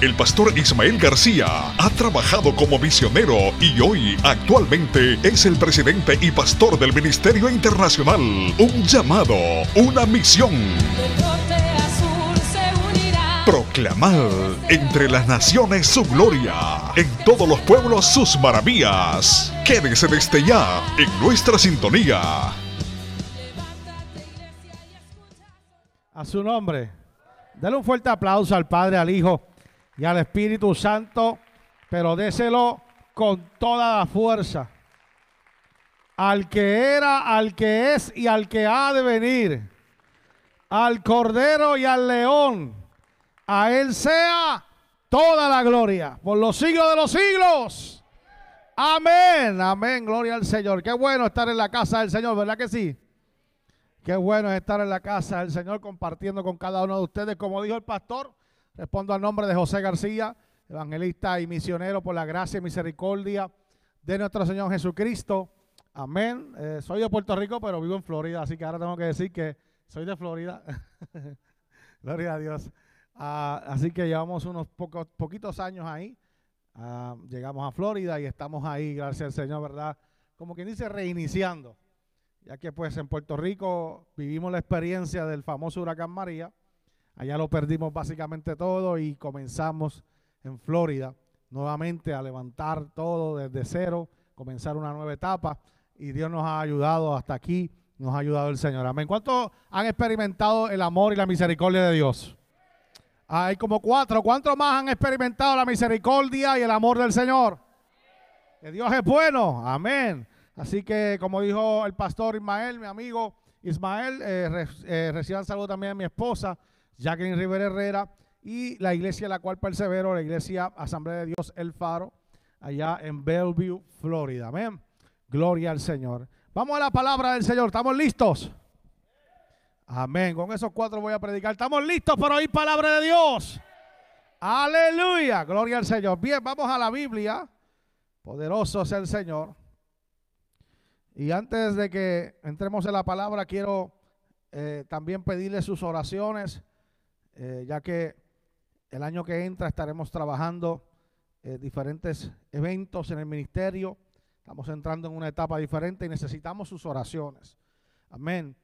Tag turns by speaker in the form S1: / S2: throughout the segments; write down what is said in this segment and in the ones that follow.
S1: El pastor Ismael García ha trabajado como misionero y hoy actualmente es el presidente y pastor del Ministerio Internacional. Un llamado, una misión. Proclamar entre las naciones su gloria, en todos los pueblos sus maravillas. Quédese desde ya en nuestra sintonía.
S2: A su nombre. Dale un fuerte aplauso al Padre, al Hijo y al Espíritu Santo, pero déselo con toda la fuerza. Al que era, al que es y al que ha de venir. Al Cordero y al León. A Él sea toda la gloria por los siglos de los siglos. Amén, amén, gloria al Señor. Qué bueno estar en la casa del Señor, ¿verdad que sí? Qué bueno estar en la casa del Señor compartiendo con cada uno de ustedes. Como dijo el pastor, Respondo al nombre de José García, evangelista y misionero por la gracia y misericordia de nuestro Señor Jesucristo. Amén. Eh, soy de Puerto Rico, pero vivo en Florida, así que ahora tengo que decir que soy de Florida. Gloria a Dios. Ah, así que llevamos unos pocos, poquitos años ahí. Ah, llegamos a Florida y estamos ahí, gracias al Señor, ¿verdad? Como quien dice, reiniciando. Ya que pues en Puerto Rico vivimos la experiencia del famoso huracán María Allá lo perdimos básicamente todo y comenzamos en Florida nuevamente a levantar todo desde cero, comenzar una nueva etapa y Dios nos ha ayudado hasta aquí, nos ha ayudado el Señor. Amén. ¿Cuántos han experimentado el amor y la misericordia de Dios? Hay como cuatro. ¿Cuántos más han experimentado la misericordia y el amor del Señor? Que Dios es bueno. Amén. Así que como dijo el pastor Ismael, mi amigo Ismael, eh, eh, reciban saludo también a mi esposa Jacqueline Rivera Herrera y la iglesia en la cual persevero, la iglesia Asamblea de Dios El Faro, allá en Bellevue, Florida. Amén. Gloria al Señor. Vamos a la palabra del Señor. ¿Estamos listos? Amén. Con esos cuatro voy a predicar. ¿Estamos listos para oír palabra de Dios? Aleluya. Gloria al Señor. Bien, vamos a la Biblia. Poderoso es el Señor. Y antes de que entremos en la palabra, quiero eh, también pedirle sus oraciones eh, ya que el año que entra estaremos trabajando eh, diferentes eventos en el ministerio. Estamos entrando en una etapa diferente y necesitamos sus oraciones. Amén.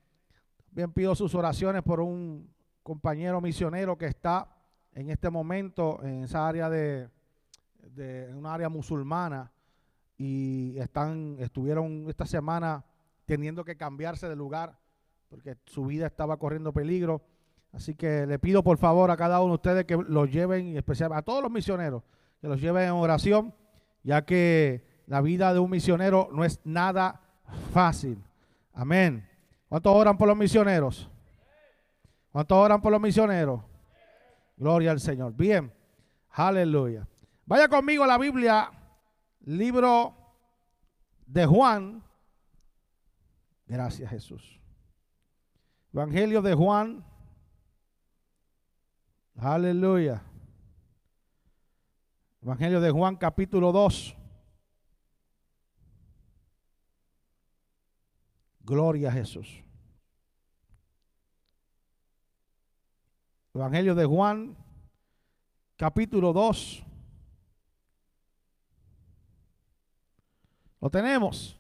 S2: Bien pido sus oraciones por un compañero misionero que está en este momento en esa área de, de una área musulmana y están estuvieron esta semana teniendo que cambiarse de lugar porque su vida estaba corriendo peligro Así que le pido por favor a cada uno de ustedes que los lleven, especialmente a todos los misioneros, que los lleven en oración, ya que la vida de un misionero no es nada fácil. Amén. ¿Cuántos oran por los misioneros? ¿Cuántos oran por los misioneros? Gloria al Señor. Bien. Aleluya. Vaya conmigo a la Biblia, libro de Juan. Gracias Jesús. Evangelio de Juan Aleluya. Evangelio de Juan capítulo 2. Gloria a Jesús. Evangelio de Juan capítulo 2. Lo tenemos.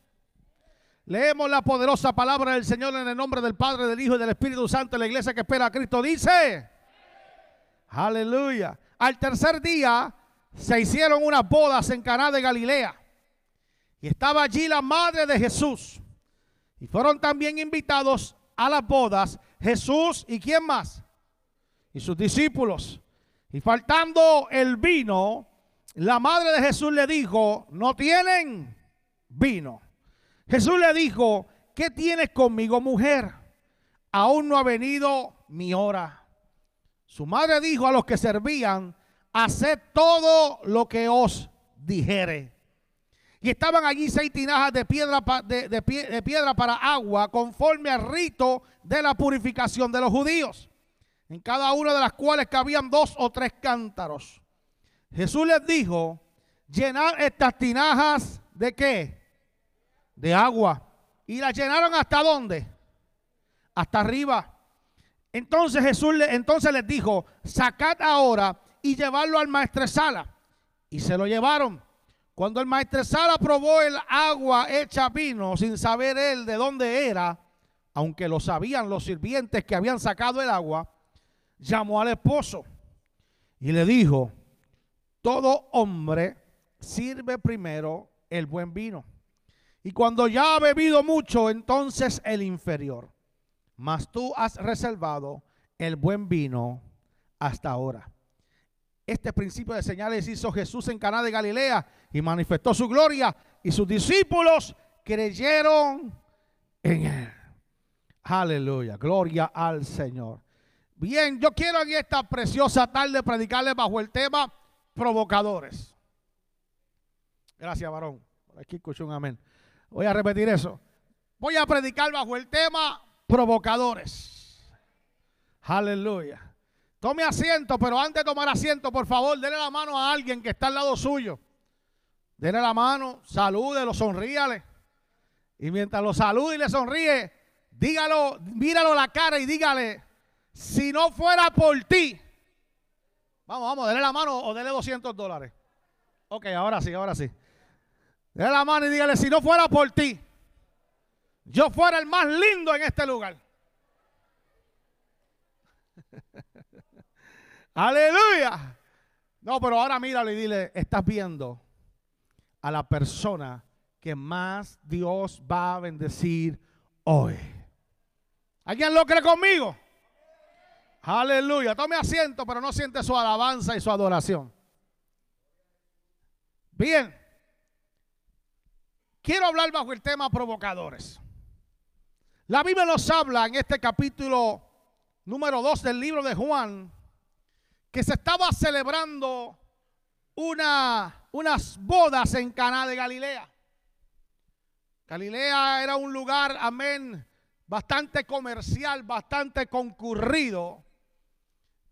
S2: Leemos la poderosa palabra del Señor en el nombre del Padre, del Hijo y del Espíritu Santo. La iglesia que espera a Cristo dice. Aleluya. Al tercer día se hicieron unas bodas en Caná de Galilea. Y estaba allí la madre de Jesús. Y fueron también invitados a las bodas Jesús y quién más? Y sus discípulos. Y faltando el vino, la madre de Jesús le dijo, no tienen vino. Jesús le dijo, ¿qué tienes conmigo mujer? Aún no ha venido mi hora. Su madre dijo a los que servían, haced todo lo que os dijere. Y estaban allí seis tinajas de piedra, de, piedra para agua, conforme al rito de la purificación de los judíos, en cada una de las cuales cabían dos o tres cántaros. Jesús les dijo, llenar estas tinajas de qué? De agua. Y las llenaron hasta dónde? Hasta arriba. Entonces Jesús le, entonces les dijo, sacad ahora y llevarlo al maestresala. Y se lo llevaron. Cuando el maestresala probó el agua hecha vino, sin saber él de dónde era, aunque lo sabían los sirvientes que habían sacado el agua, llamó al esposo y le dijo, todo hombre sirve primero el buen vino. Y cuando ya ha bebido mucho, entonces el inferior mas tú has reservado el buen vino hasta ahora. Este principio de señales hizo Jesús en Caná de Galilea y manifestó su gloria y sus discípulos creyeron en él. Aleluya, gloria al Señor. Bien, yo quiero en esta preciosa tarde predicarles bajo el tema provocadores. Gracias, varón. Aquí escucho un amén. Voy a repetir eso. Voy a predicar bajo el tema provocadores. Aleluya. Tome asiento, pero antes de tomar asiento, por favor, denle la mano a alguien que está al lado suyo. Denle la mano, salúdelo, sonríale. Y mientras lo salude y le sonríe, dígalo, míralo la cara y dígale, si no fuera por ti, vamos, vamos, denle la mano o denle 200 dólares. Ok, ahora sí, ahora sí. Denle la mano y dígale, si no fuera por ti, yo fuera el más lindo en este lugar. Aleluya. No, pero ahora míralo y dile, estás viendo a la persona que más Dios va a bendecir hoy. ¿Alguien lo cree conmigo? Aleluya. Tome asiento, pero no siente su alabanza y su adoración. Bien. Quiero hablar bajo el tema provocadores. La Biblia nos habla en este capítulo número 2 del libro de Juan que se estaba celebrando una, unas bodas en Caná de Galilea. Galilea era un lugar, amén, bastante comercial, bastante concurrido.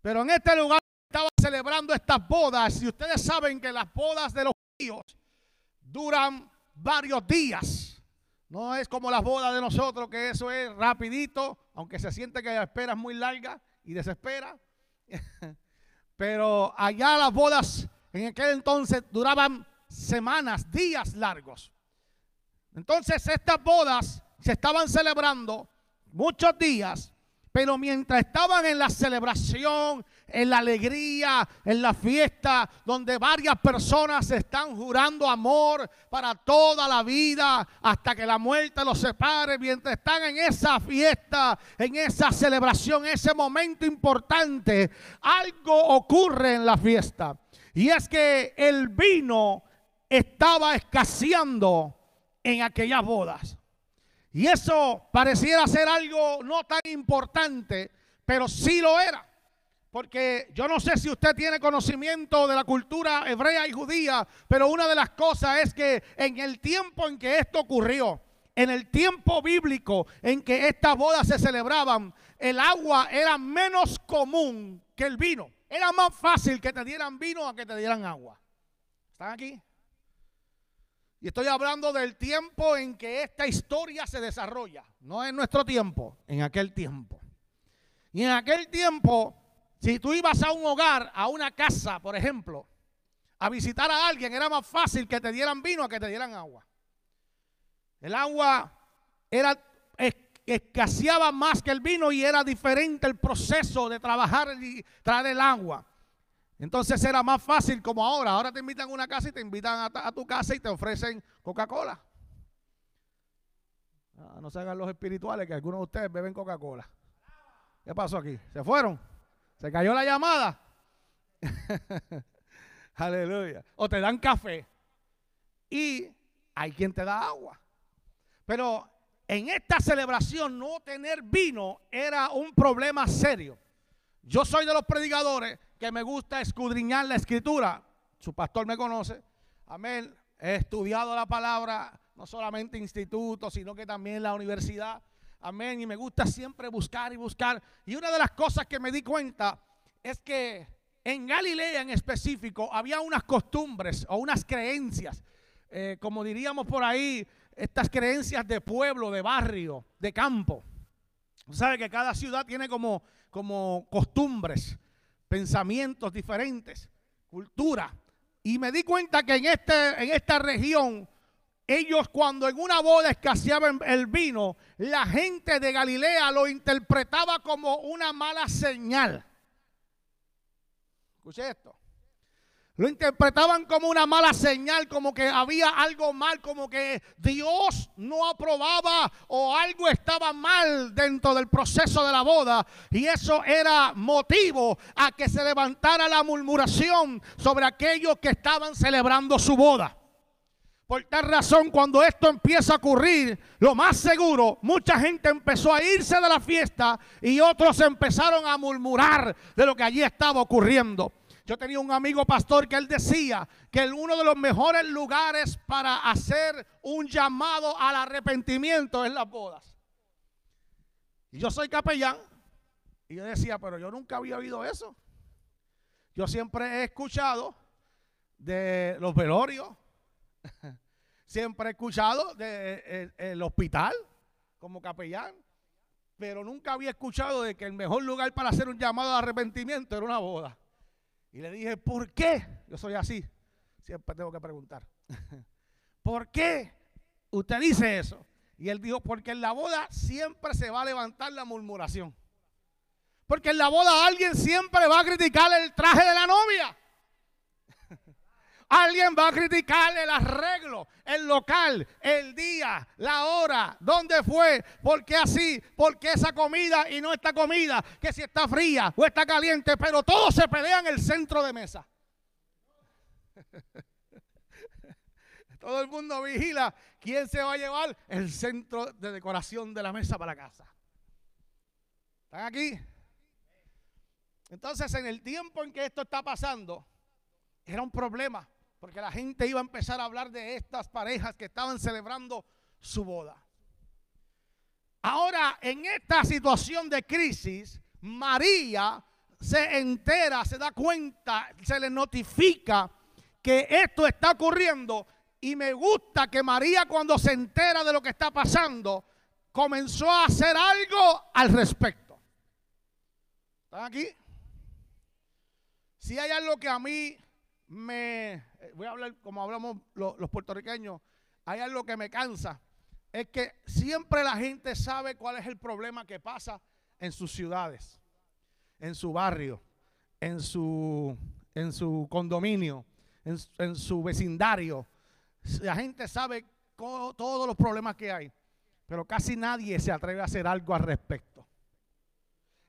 S2: Pero en este lugar estaba celebrando estas bodas y ustedes saben que las bodas de los judíos duran varios días. No es como las bodas de nosotros, que eso es rapidito, aunque se siente que la espera es muy larga y desespera. Pero allá las bodas en aquel entonces duraban semanas, días largos. Entonces estas bodas se estaban celebrando muchos días pero mientras estaban en la celebración, en la alegría, en la fiesta, donde varias personas están jurando amor para toda la vida, hasta que la muerte los separe, mientras están en esa fiesta, en esa celebración, ese momento importante, algo ocurre en la fiesta. Y es que el vino estaba escaseando en aquellas bodas. Y eso pareciera ser algo no tan importante, pero sí lo era. Porque yo no sé si usted tiene conocimiento de la cultura hebrea y judía, pero una de las cosas es que en el tiempo en que esto ocurrió, en el tiempo bíblico en que estas bodas se celebraban, el agua era menos común que el vino. Era más fácil que te dieran vino a que te dieran agua. ¿Están aquí? Y estoy hablando del tiempo en que esta historia se desarrolla. No en nuestro tiempo, en aquel tiempo. Y en aquel tiempo, si tú ibas a un hogar, a una casa, por ejemplo, a visitar a alguien, era más fácil que te dieran vino a que te dieran agua. El agua era escaseaba más que el vino y era diferente el proceso de trabajar y traer el agua. Entonces era más fácil como ahora. Ahora te invitan a una casa y te invitan a, tu casa y te ofrecen Coca-Cola. Ah, no se hagan los espirituales que algunos de ustedes beben Coca-Cola. ¿Qué pasó aquí? ¿Se fueron? ¿Se cayó la llamada? Aleluya. O te dan café. Y hay quien te da agua. Pero en esta celebración no tener vino era un problema serio. Yo soy de los predicadores que me gusta escudriñar la escritura. Su pastor me conoce. Amén. he estudiado la palabra, no solamente en instituto, sino que también la universidad. Amén. Y me gusta siempre buscar y buscar. Y una de las cosas que me di cuenta es que en Galilea en específico había unas costumbres o unas creencias, eh, como diríamos por ahí, estas creencias de pueblo, de barrio, de campo. Sabe que cada ciudad tiene como, como costumbres, pensamientos diferentes, cultura. Y me di cuenta que en, este, en esta región, ellos cuando en una boda escaseaban el vino, la gente de Galilea lo interpretaba como una mala señal. Escuche esto. Lo interpretaban como una mala señal, como que había algo mal, como que Dios no aprobaba o algo estaba mal dentro del proceso de la boda. Y eso era motivo a que se levantara la murmuración sobre aquellos que estaban celebrando su boda. Por tal razón, cuando esto empieza a ocurrir, lo más seguro, mucha gente empezó a irse de la fiesta y otros empezaron a murmurar de lo que allí estaba ocurriendo. Yo tenía un amigo pastor que él decía que uno de los mejores lugares para hacer un llamado al arrepentimiento es las bodas. Y yo soy capellán. Y yo decía, pero yo nunca había oído eso. Yo siempre he escuchado de los velorios. siempre he escuchado del de, hospital como capellán. Pero nunca había escuchado de que el mejor lugar para hacer un llamado al arrepentimiento era una boda. Y le dije, ¿por qué? Yo soy así. Siempre tengo que preguntar. ¿Por qué usted dice eso? Y él dijo, porque en la boda siempre se va a levantar la murmuración. Porque en la boda alguien siempre va a criticar el traje de la novia. Alguien va a criticar el arreglo, el local, el día, la hora, dónde fue, por qué así, por qué esa comida y no esta comida, que si está fría o está caliente, pero todo se pelea en el centro de mesa. Todo el mundo vigila quién se va a llevar el centro de decoración de la mesa para casa. ¿Están aquí? Entonces, en el tiempo en que esto está pasando, era un problema. Porque la gente iba a empezar a hablar de estas parejas que estaban celebrando su boda. Ahora, en esta situación de crisis, María se entera, se da cuenta, se le notifica que esto está ocurriendo. Y me gusta que María cuando se entera de lo que está pasando, comenzó a hacer algo al respecto. ¿Están aquí? Si hay algo que a mí me, voy a hablar como hablamos los, puertorriqueños, hay algo que me cansa, es que siempre la gente sabe cuál es el problema que pasa en sus ciudades, en su barrio, en su, en su condominio, en, su vecindario. La gente sabe todos los problemas que hay, pero casi nadie se atreve a hacer algo al respecto.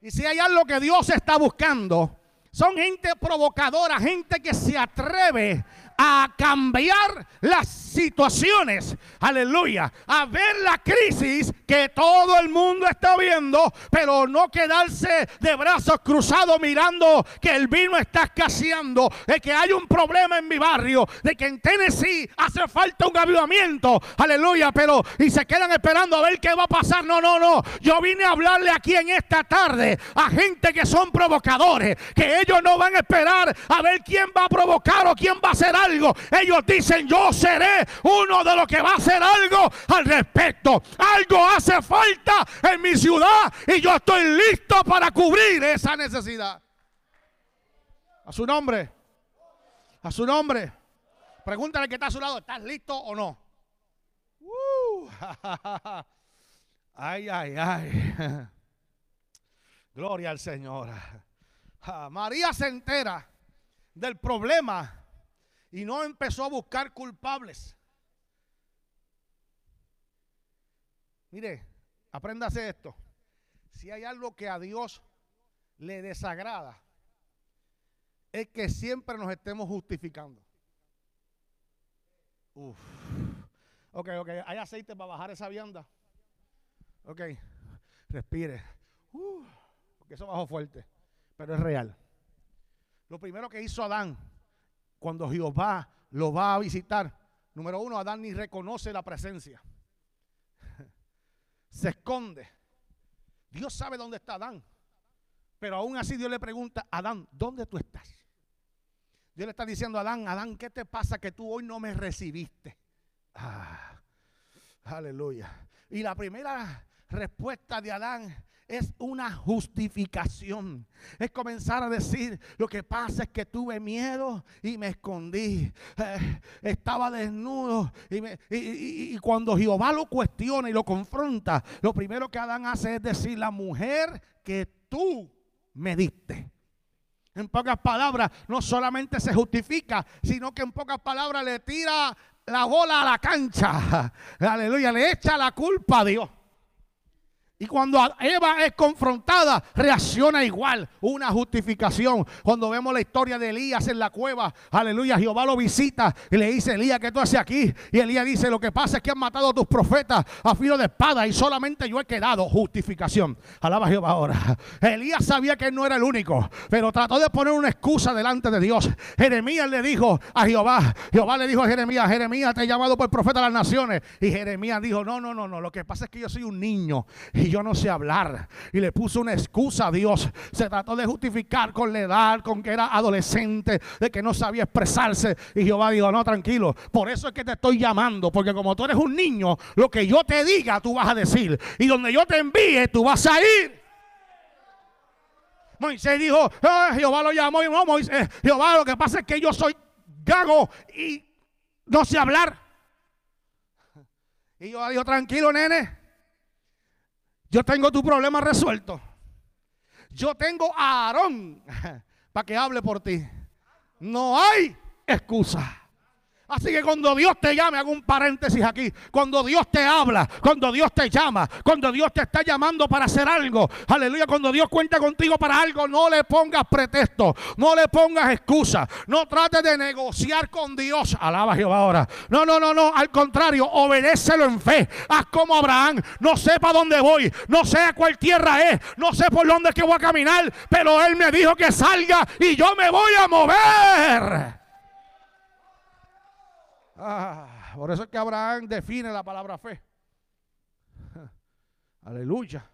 S2: Y si hay algo que Dios está buscando, son gente provocadora, gente que se atreve a cambiar las situaciones. Aleluya. A ver la crisis que todo el mundo está viendo, pero no quedarse de brazos cruzados mirando que el vino está escaseando, de que hay un problema en mi barrio, de que en Tennessee hace falta un avivamiento. Aleluya. Pero y se quedan esperando a ver qué va a pasar. No, no, no. Yo vine a hablarle aquí en esta tarde a gente que son provocadores, que ellos no van a esperar a ver quién va a provocar o quién va a hacer algo. Ellos dicen, yo seré uno de los que va a hacer algo al respecto. Algo hace falta en mi ciudad y yo estoy listo para cubrir esa necesidad. A su nombre. A su nombre. Pregúntale que está a su lado, ¿estás listo o no? Uh, ay, ay, ay. Gloria al Señor. María se entera del problema y no empezó a buscar culpables. Mire, apréndase esto. Si hay algo que a Dios le desagrada, es que siempre nos estemos justificando. Uf. Ok, ok, hay aceite para bajar esa vianda. Ok, respire. porque eso bajó fuerte, pero es real. Lo primero que hizo Adán cuando Jehová lo va a visitar, Número uno, Adán ni reconoce la presencia. Se esconde. Dios sabe dónde está Adán. Pero aún así Dios le pregunta, Adán, ¿dónde tú estás? Dios le está diciendo a Adán, Adán, ¿qué te pasa que tú hoy no me recibiste? Ah, aleluya. Y la primera respuesta de Adán es una justificación. Es comenzar a decir, lo que pasa es que tuve miedo y me escondí. Eh, estaba desnudo. Y, y, cuando Jehová lo cuestiona y lo confronta, lo primero que Adán hace es decir, la mujer que tú me diste. En pocas palabras, no solamente se justifica, sino que en pocas palabras le tira la bola a la cancha. Aleluya, le echa la culpa a Dios. Y cuando Eva es confrontada, reacciona igual. Una justificación. Cuando vemos la historia de Elías en la cueva, aleluya, Jehová lo visita y le dice, Elías, ¿qué tú haces aquí? Y Elías dice, lo que pasa es que han matado a tus profetas a filo de espada y solamente yo he quedado. Justificación. Alaba a Jehová ahora. Elías sabía que él no era el único, pero trató de poner una excusa delante de Dios. Jeremías le dijo a Jehová, Jehová le dijo a Jeremías, Jeremías te he llamado por profeta de las naciones. Y Jeremías dijo, no, no, no, no, lo que pasa es que yo soy un niño y yo no sé hablar. Y le puso una excusa a Dios. Se trató de justificar con la edad, con que era adolescente, de que no sabía expresarse. Y Jehová dijo, no, tranquilo. Por eso es que te estoy llamando. Porque como tú eres un niño, lo que yo te diga, tú vas a decir. Y donde yo te envíe, tú vas a ir. Moisés dijo, ah, Jehová lo llamó y no, Moisés, Jehová, lo que pasa es que yo soy gago y no sé hablar. Y yo dijo, tranquilo, nene. Yo tengo tu problema resuelto. Yo tengo a Aarón para que hable por ti. No hay excusa. Así que cuando Dios te llame, hago un paréntesis aquí. Cuando Dios te habla, cuando Dios te llama, cuando Dios te está llamando para hacer algo, aleluya, cuando Dios cuenta contigo para algo, no le pongas pretexto, no le pongas excusa, no trates de negociar con Dios. Alaba Jehová ahora. No, no, no, no, al contrario, obedécelo en fe. Haz como Abraham, no sé para dónde voy, no sé a cuál tierra es, no sé por dónde es que voy a caminar, pero Él me dijo que salga y yo me voy a mover. Ah, por eso es que Abraham define la palabra fe. Aleluya.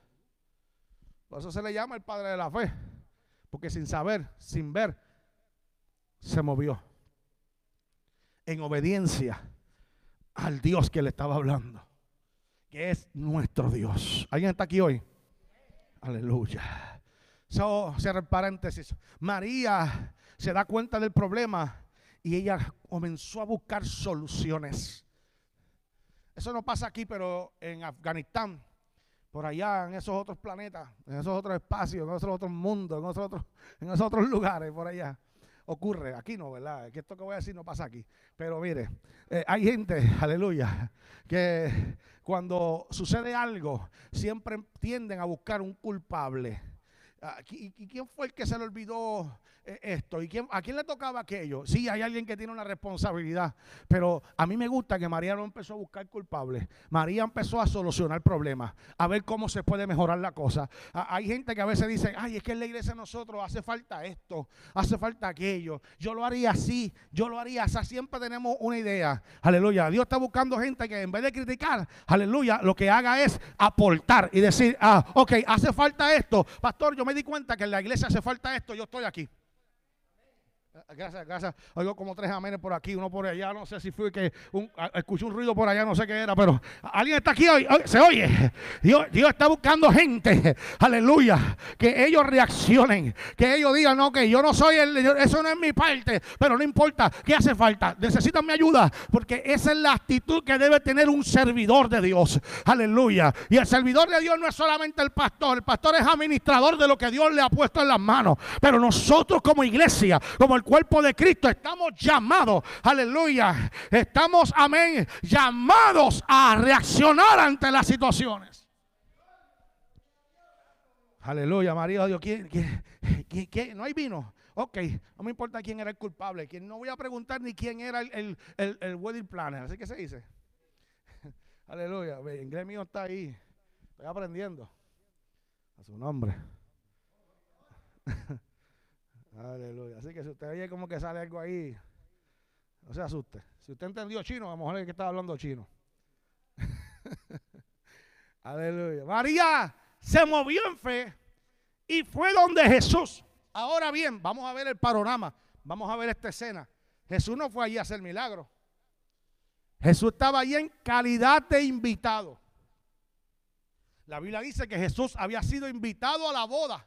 S2: Por eso se le llama el padre de la fe. Porque sin saber, sin ver, se movió. En obediencia al Dios que le estaba hablando. Que es nuestro Dios. ¿Alguien está aquí hoy? Aleluya. So, cierra el paréntesis. María se da cuenta del problema y ella comenzó a buscar soluciones. Eso no pasa aquí, pero en Afganistán, por allá, en esos otros planetas, en esos otros espacios, en esos otros mundos, en esos otros, en esos otros lugares, por allá. Ocurre, aquí no, ¿verdad? Que esto que voy a decir no pasa aquí. Pero mire, eh, hay gente, aleluya, que cuando sucede algo, siempre tienden a buscar un culpable. Ah, ¿Y quién fue el que se le olvidó esto? ¿Y quién, a quién le tocaba aquello? Sí, hay alguien que tiene una responsabilidad, pero a mí me gusta que María no empezó a buscar culpables. María empezó a solucionar problemas, a ver cómo se puede mejorar la cosa. hay gente que a veces dice, ay, es que en la iglesia nosotros hace falta esto, hace falta aquello. Yo lo haría así, yo lo haría así. Siempre tenemos una idea. Aleluya. Dios está buscando gente que en vez de criticar, aleluya, lo que haga es aportar y decir, ah, ok, hace falta esto. Pastor, yo me di cuenta que en la iglesia hace falta esto, yo estoy aquí. Gracias, gracias. Oigo como tres amenes por aquí, uno por allá. No sé si fue que escuché un ruido por allá, no sé qué era, pero alguien está aquí hoy. Se oye. Dios, Dios está buscando gente. Aleluya. Que ellos reaccionen. Que ellos digan, no, que yo no soy el. Eso no es mi parte. Pero no importa. ¿Qué hace falta? Necesitan mi ayuda. Porque esa es la actitud que debe tener un servidor de Dios. Aleluya. Y el servidor de Dios no es solamente el pastor. El pastor es administrador de lo que Dios le ha puesto en las manos. Pero nosotros, como iglesia, como el cuerpo de Cristo, estamos llamados, aleluya, estamos, amén, llamados a reaccionar ante las situaciones. Aleluya, María, Dios, ¿quién, quién, no hay vino? Ok, no me importa quién era el culpable, quién, no voy a preguntar ni quién era el, el, wedding planner, así que se dice. Aleluya, el inglés mío está ahí, aprendiendo a su nombre. Aleluya. Así que si usted oye como que sale algo ahí, No se asuste. Si usted entendió chino, a lo mejor es que estaba hablando chino. Aleluya. María se movió en fe y fue donde Jesús. Ahora bien, vamos a ver el panorama. Vamos a ver esta escena. Jesús no fue allí a hacer milagros. Jesús estaba allí en calidad de invitado. La Biblia dice que Jesús había sido invitado a la boda.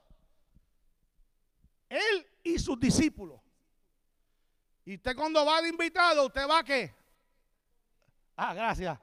S2: Él y sus discípulos. Y usted cuando va de invitado, usted va a qué? Ah, gracias.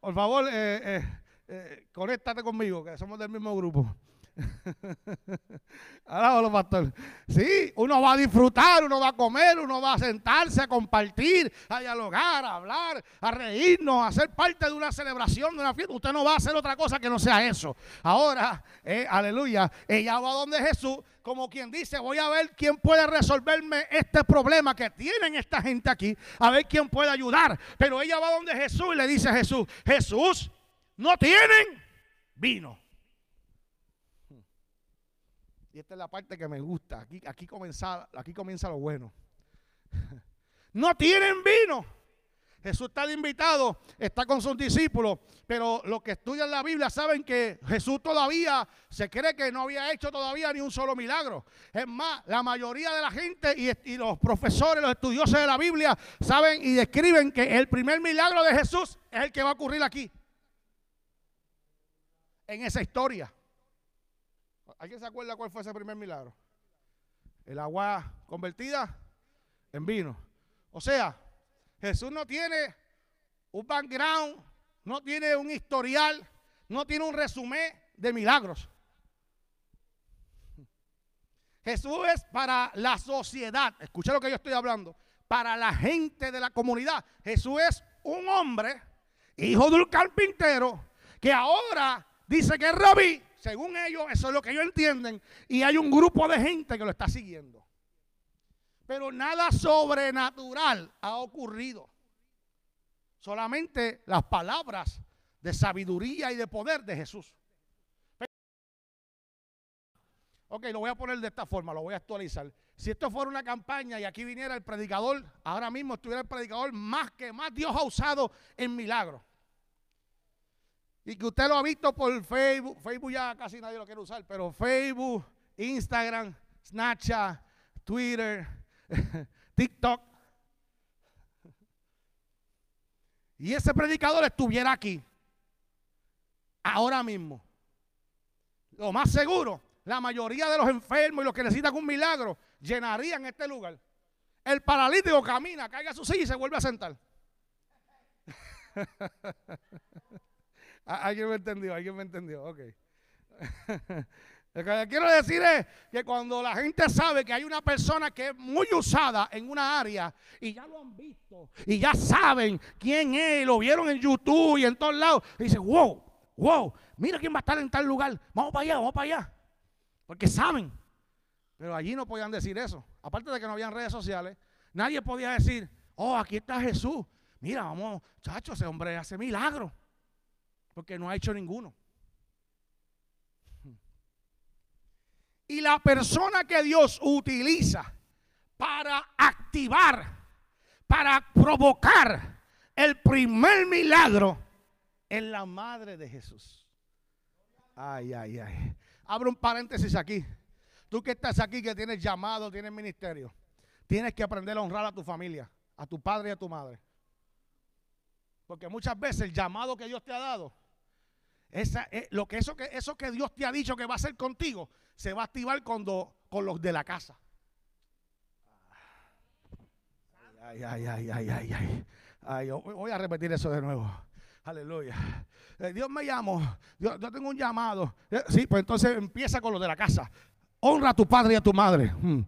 S2: Por favor, eh, eh, eh, conéctate conmigo, que somos del mismo grupo. Ahora pastor. Sí, uno va a disfrutar, uno va a comer, uno va a sentarse, a compartir, a dialogar, a hablar, a reírnos, a ser parte de una celebración, de una fiesta. Usted no va a hacer otra cosa que no sea eso. Ahora, eh, aleluya, ella va donde Jesús, como quien dice, voy a ver quién puede resolverme este problema que tienen esta gente aquí, a ver quién puede ayudar. Pero ella va donde Jesús y le dice a Jesús, Jesús, no tienen vino. Y esta es la parte que me gusta. Aquí, aquí, comienza, aquí comienza lo bueno. no tienen vino. Jesús está de invitado, está con sus discípulos, pero los que estudian la Biblia saben que Jesús todavía se cree que no había hecho todavía ni un solo milagro. Es más, la mayoría de la gente y, y los profesores, los estudiosos de la Biblia saben y describen que el primer milagro de Jesús es el que va a ocurrir aquí, en esa historia. ¿Alguien se acuerda cuál fue ese primer milagro? El agua convertida en vino. O sea, Jesús no tiene un background, no tiene un historial, no tiene un resumen de milagros. Jesús es para la sociedad, escucha lo que yo estoy hablando, para la gente de la comunidad. Jesús es un hombre, hijo de un carpintero, que ahora dice que es rabí según ellos, eso es lo que ellos entienden. Y hay un grupo de gente que lo está siguiendo. Pero nada sobrenatural ha ocurrido. Solamente las palabras de sabiduría y de poder de Jesús. Ok, lo voy a poner de esta forma, lo voy a actualizar. Si esto fuera una campaña y aquí viniera el predicador, ahora mismo estuviera el predicador más que más Dios ha usado en milagros y que usted lo ha visto por Facebook, Facebook ya casi nadie lo quiere usar, pero Facebook, Instagram, Snapchat, Twitter, TikTok. Y ese predicador estuviera aquí, ahora mismo. Lo más seguro, la mayoría de los enfermos y los que necesitan un milagro llenarían este lugar. El paralítico camina, caiga a su silla y se vuelve a sentar. Ah, alguien me entendió, alguien me entendió, ok. Lo que quiero decir es que cuando la gente sabe que hay una persona que es muy usada en una área y ya lo han visto y ya saben quién es, lo vieron en YouTube y en todos lados, y dicen, wow, wow, mira quién va a estar en tal lugar, vamos para allá, vamos para allá. Porque saben. Pero allí no podían decir eso. Aparte de que no habían redes sociales, nadie podía decir, oh, aquí está Jesús. Mira, vamos, chacho, ese hombre hace milagros porque no ha hecho ninguno. Y la persona que Dios utiliza para activar, para provocar el primer milagro es la madre de Jesús. Ay, ay, ay. Abro un paréntesis aquí. Tú que estás aquí, que tienes llamado, tienes ministerio, tienes que aprender a honrar a tu familia, a tu padre y a tu madre. Porque muchas veces el llamado que Dios te ha dado esa, eh, lo que eso, que eso que Dios te ha dicho que va a hacer contigo se va a activar cuando, con los de la casa. Ay, ay, ay, ay, ay, ay. ay voy a repetir eso de nuevo. Aleluya. Eh, Dios me llamó. Yo, yo, tengo un llamado. Eh, sí, pues entonces empieza con los de la casa. Honra a tu padre y a tu madre. Hmm.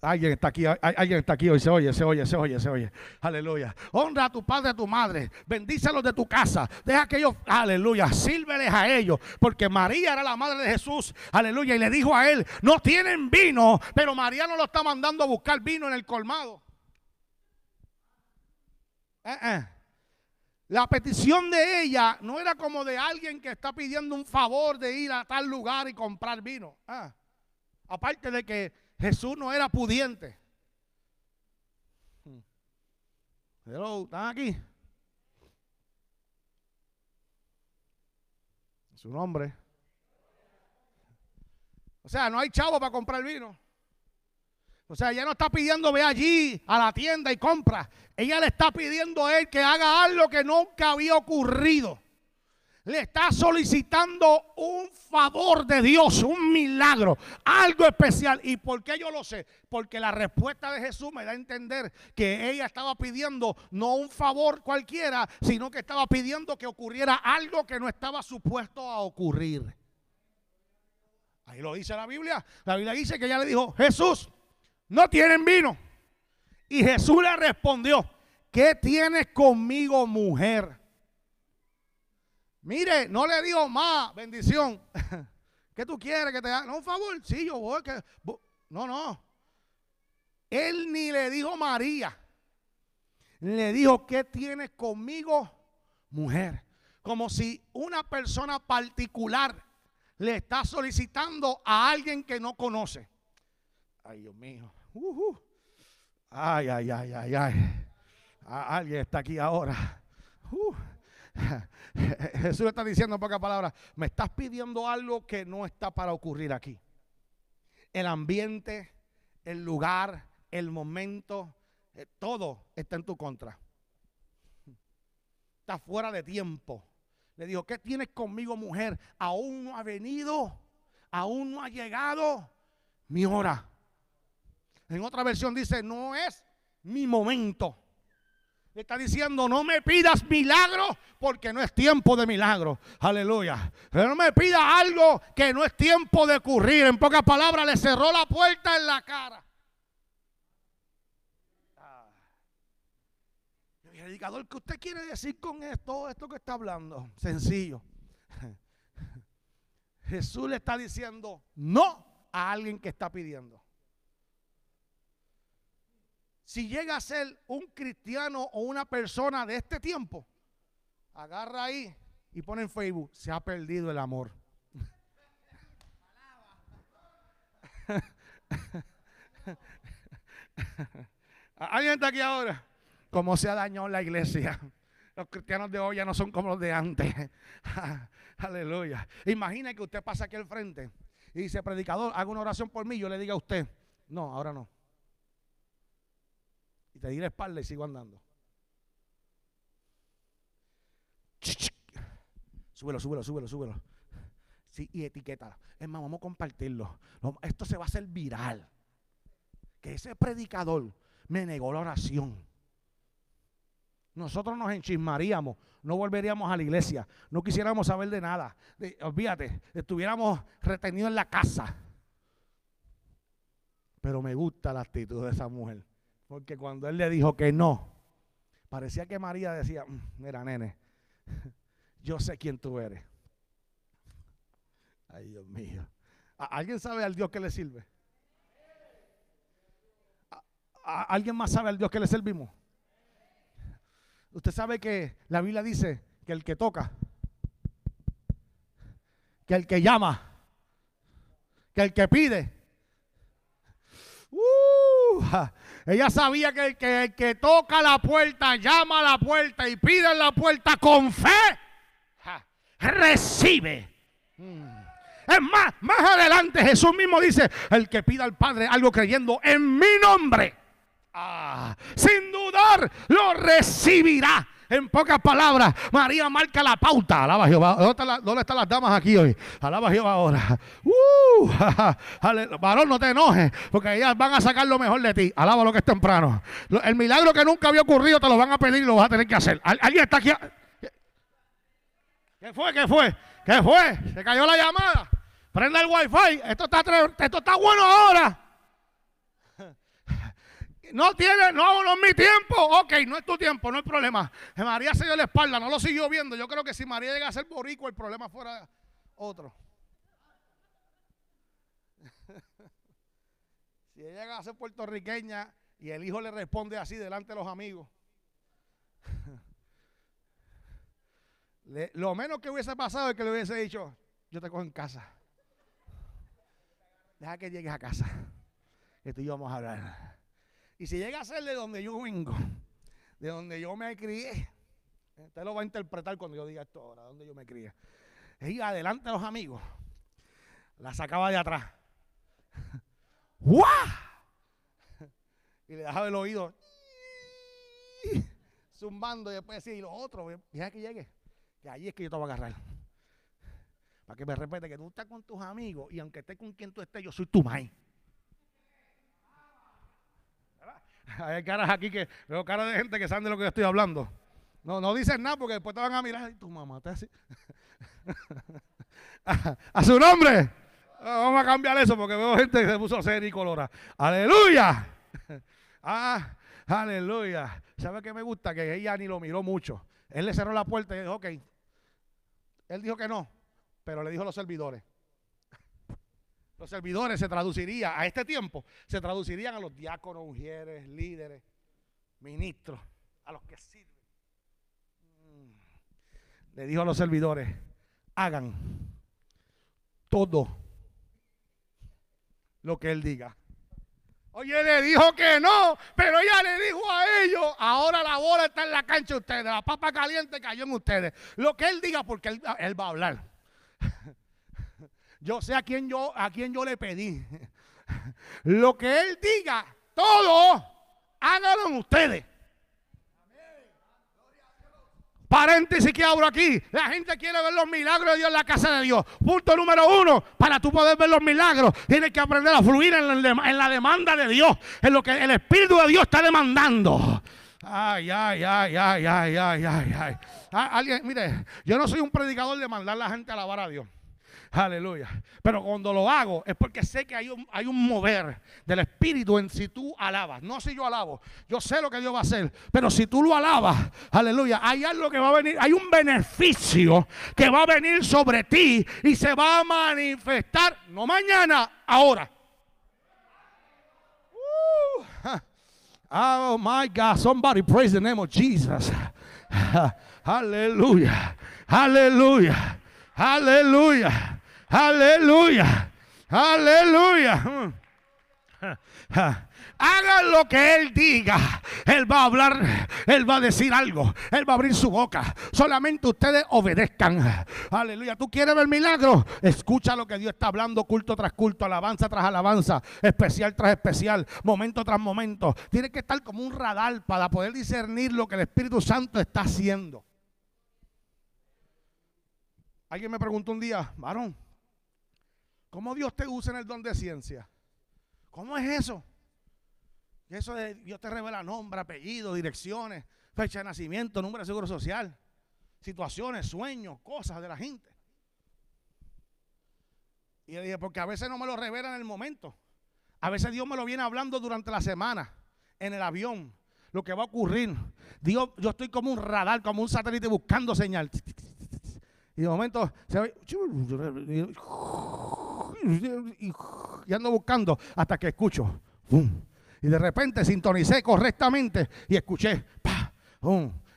S2: Alguien está aquí, alguien está aquí hoy, se oye, se oye, se oye, se oye. Aleluya. Honra a tu padre y a tu madre. Bendícelos de tu casa. Deja que ellos, aleluya, sírveles a ellos. Porque María era la madre de Jesús. Aleluya. Y le dijo a él, no tienen vino, pero María no lo está mandando a buscar vino en el colmado. Eh, eh. La petición de ella no era como de alguien que está pidiendo un favor de ir a tal lugar y comprar vino. Ah. Aparte de que Jesús no era pudiente. ¿están aquí? Su nombre. O sea, no hay chavo para comprar vino. O sea, ella no está pidiendo ve allí a la tienda y compra. Ella le está pidiendo a él que haga algo que nunca había ocurrido. Le está solicitando un favor de Dios, un milagro, algo especial. ¿Y por qué yo lo sé? Porque la respuesta de Jesús me da a entender que ella estaba pidiendo no un favor cualquiera, sino que estaba pidiendo que ocurriera algo que no estaba supuesto a ocurrir. Ahí lo dice la Biblia. La Biblia dice que ella le dijo, Jesús, no tienen vino. Y Jesús le respondió, ¿qué tienes conmigo, mujer? Mire, no le digo más, bendición. ¿Qué tú quieres que te haga? No, un favor, sí, yo voy. Que, no, no. Él ni le dijo María. Le dijo, ¿qué tienes conmigo, mujer? Como si una persona particular le está solicitando a alguien que no conoce. Ay, Dios mío. Ay, ay, ay, ay, ay. alguien está aquí ahora. Jesús le está diciendo en pocas palabras, me estás pidiendo algo que no está para ocurrir aquí. El ambiente, el lugar, el momento, eh, todo está en tu contra. Está fuera de tiempo. Le dijo, ¿qué tienes conmigo, mujer? Aún no ha venido, aún no ha llegado mi hora. En otra versión dice, no es mi momento. Le está diciendo, no me pidas milagro porque no es tiempo de milagro. Aleluya. No me pidas algo que no es tiempo de ocurrir. En pocas palabras, le cerró la puerta en la cara. Ah. Predicador, ¿qué usted quiere decir con esto, esto que está hablando? Sencillo. Jesús le está diciendo no a alguien que está pidiendo si llega a ser un cristiano o una persona de este tiempo, agarra ahí y pone en Facebook, se ha perdido el amor. ¿Alguien está aquí ahora? ¿Cómo se ha dañado la iglesia? Los cristianos de hoy ya no son como los de antes. Aleluya. Imagina que usted pasa aquí al frente y dice, predicador, haga una oración por mí. Yo le diga a usted, no, ahora no y te di la espalda y sigo andando. Súbelo, súbelo, súbelo, súbelo. Sí, y etiqueta. Es más, vamos a compartirlo. Esto se va a hacer viral. Que ese predicador me negó la oración. Nosotros nos enchismaríamos, no volveríamos a la iglesia, no quisiéramos saber de nada. olvídate, estuviéramos retenidos en la casa. Pero me gusta la actitud de esa mujer. Porque cuando él le dijo que no, parecía que María decía, mm, mira nene, yo sé quién tú eres. Ay, Dios mío. ¿Alguien sabe al Dios que le sirve? ¿Alguien más sabe al Dios que le servimos? Usted sabe que la Biblia dice que el que toca, que el que llama, que el que pide, uh, ella sabía que el que, toca la puerta, llama a la puerta y pide en la puerta con fe, recibe. Mm. Es más, más adelante Jesús mismo dice, el que pida al Padre algo creyendo en mi nombre, ah, sin dudar lo recibirá. En pocas palabras, María marca la pauta. Alaba Jehová. ¿Dónde, están las damas aquí hoy? Alaba Jehová ahora. Uh, varón, no te enojes, porque ellas van a sacar lo mejor de ti. Alaba lo que es temprano. El milagro que nunca había ocurrido te lo van a pedir y lo vas a tener que hacer. ¿Alguien está aquí? ¿Qué fue? ¿Qué fue? ¿Qué fue? Se cayó la llamada. Prenda el wifi. Esto está, esto está bueno ahora. No tiene, no, no es mi tiempo. Ok, no es tu tiempo, no hay problema. María se dio la espalda, no lo siguió viendo. Yo creo que si María llega a ser borico, el problema fuera otro. si ella llega a ser puertorriqueña y el hijo le responde así delante de los amigos. lo menos que hubiese pasado es que le hubiese dicho, yo te cojo en casa. Deja que llegues a casa. Que y yo vamos a hablar. Y si llega a ser de donde yo vengo, de donde yo me crié. Usted lo va a interpretar cuando yo diga esto ahora, donde yo me crié. Ella adelante a los amigos. La sacaba de atrás. ¡Guau! Y le dejaba el oído zumbando y después decía, y los otros, deja que llegue, que allí es que yo te voy a agarrar. Para que me respete que tú estás con tus amigos y aunque estés con quien tú estés, yo soy tu maíz. Hay caras aquí que veo caras de gente que saben de lo que yo estoy hablando. No, no dicen nada porque después te van a mirar y tu mamá te hace. a, su nombre. Vamos a cambiar eso porque veo gente que se puso seria y colora. Aleluya. ah, aleluya. ¿Sabe qué me gusta? Que ella ni lo miró mucho. Él le cerró la puerta y dijo, ok. Él dijo que no, pero le dijo a los servidores. Los servidores se traduciría a este tiempo, se traducirían a los diáconos, ujieres, líderes, ministros, a los que sirven. Mm. Le dijo a los servidores, hagan todo lo que él diga. Oye, le dijo que no, pero ella le dijo a ellos, ahora la bola está en la cancha de ustedes, la papa caliente cayó en ustedes. Lo que él diga, porque él, él va a hablar. Yo sé a quién yo, a quién yo le pedí. Lo que Él diga, todo, háganlo ustedes. Paréntesis que abro aquí. La gente quiere ver los milagros de Dios en la casa de Dios. Punto número uno. Para tú poder ver los milagros, tienes que aprender a fluir en la, en la demanda de Dios. En lo que el Espíritu de Dios está demandando. Ay, ay, ay, ay, ay, ay, ay, ay. Ah, alguien, mire, yo no soy un predicador de mandar a la gente a alabar a Dios. Aleluya. Pero cuando lo hago es porque sé que hay un, mover del Espíritu en si tú alabas. No si yo alabo. Yo sé lo que Dios va a hacer. Pero si tú lo alabas, aleluya, hay algo que va a venir. Hay un beneficio que va a venir sobre ti y se va a manifestar. No mañana, ahora. Uh, oh my God. Somebody praise the name of Jesus. Aleluya. Aleluya. Aleluya. Aleluya. Aleluya. Hagan lo que Él diga. Él va a hablar, Él va a decir algo. Él va a abrir su boca. Solamente ustedes obedezcan. Aleluya. ¿Tú quieres ver milagros? Escucha lo que Dios está hablando culto tras culto, alabanza tras alabanza, especial tras especial, momento tras momento. Tiene que estar como un radar para poder discernir lo que el Espíritu Santo está haciendo. Alguien me preguntó un día, varón, ¿Cómo Dios te usa en el don de ciencia? ¿Cómo es eso? Eso de Dios te revela nombre, apellido, direcciones, fecha de nacimiento, número de seguro social, situaciones, sueños, cosas de la gente. Y le dije, porque a veces no me lo revela en el momento. A veces Dios me lo viene hablando durante la semana, en el avión, lo que va a ocurrir. Dios, yo estoy como un radar, como un satélite buscando señal. Y de momento se ve y, ando buscando hasta que escucho. Y de repente sintonicé correctamente y escuché. Pa,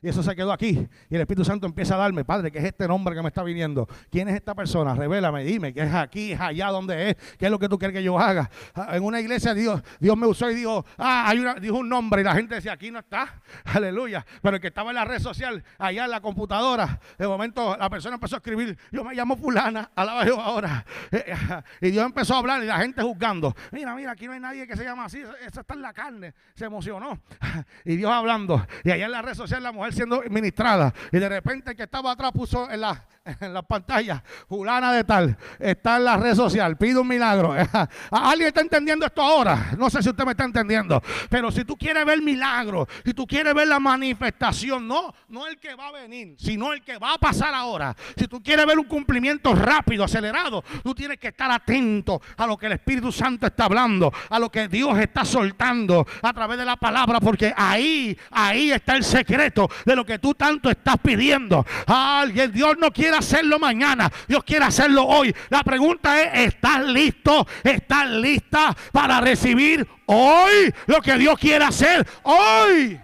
S2: y eso se quedó aquí. Y el Espíritu Santo empieza a darme, Padre, ¿qué es este nombre que me está viniendo? ¿Quién es esta persona? Revélame, dime, ¿qué es aquí, es allá, dónde es? ¿Qué es lo que tú quieres que yo haga? Ah, en una iglesia Dios, Dios me usó y dijo, ah, hay una, dijo un nombre y la gente decía, aquí no está. Aleluya. Pero el que estaba en la red social, allá en la computadora, de momento la persona empezó a escribir, yo me llamo fulana, alaba yo ahora. Eh, eh, y Dios empezó a hablar y la gente juzgando. Mira, mira, aquí no hay nadie que se llama así, eso está en la carne. Se emocionó. Y Dios hablando. Y allá en la red social la mujer siendo ministrada. Y de repente el que estaba atrás puso en la, en la pantalla, fulana de tal, está en la red social, pide un milagro. ¿Alguien está entendiendo esto ahora? No sé si usted me está entendiendo. Pero si tú quieres ver milagro, si tú quieres ver la manifestación, no, no el que va a venir, sino el que va a pasar ahora. Si tú quieres ver un cumplimiento rápido, acelerado, tú tienes que estar atento a lo que el Espíritu Santo está hablando, a lo que Dios está soltando a través de la palabra, porque ahí, ahí está el secreto de lo que tú tanto estás pidiendo. Alguien, Dios no quiere hacerlo mañana, Dios quiere hacerlo hoy. La pregunta es, ¿estás listo? ¿Estás lista para recibir hoy lo que Dios quiere hacer hoy?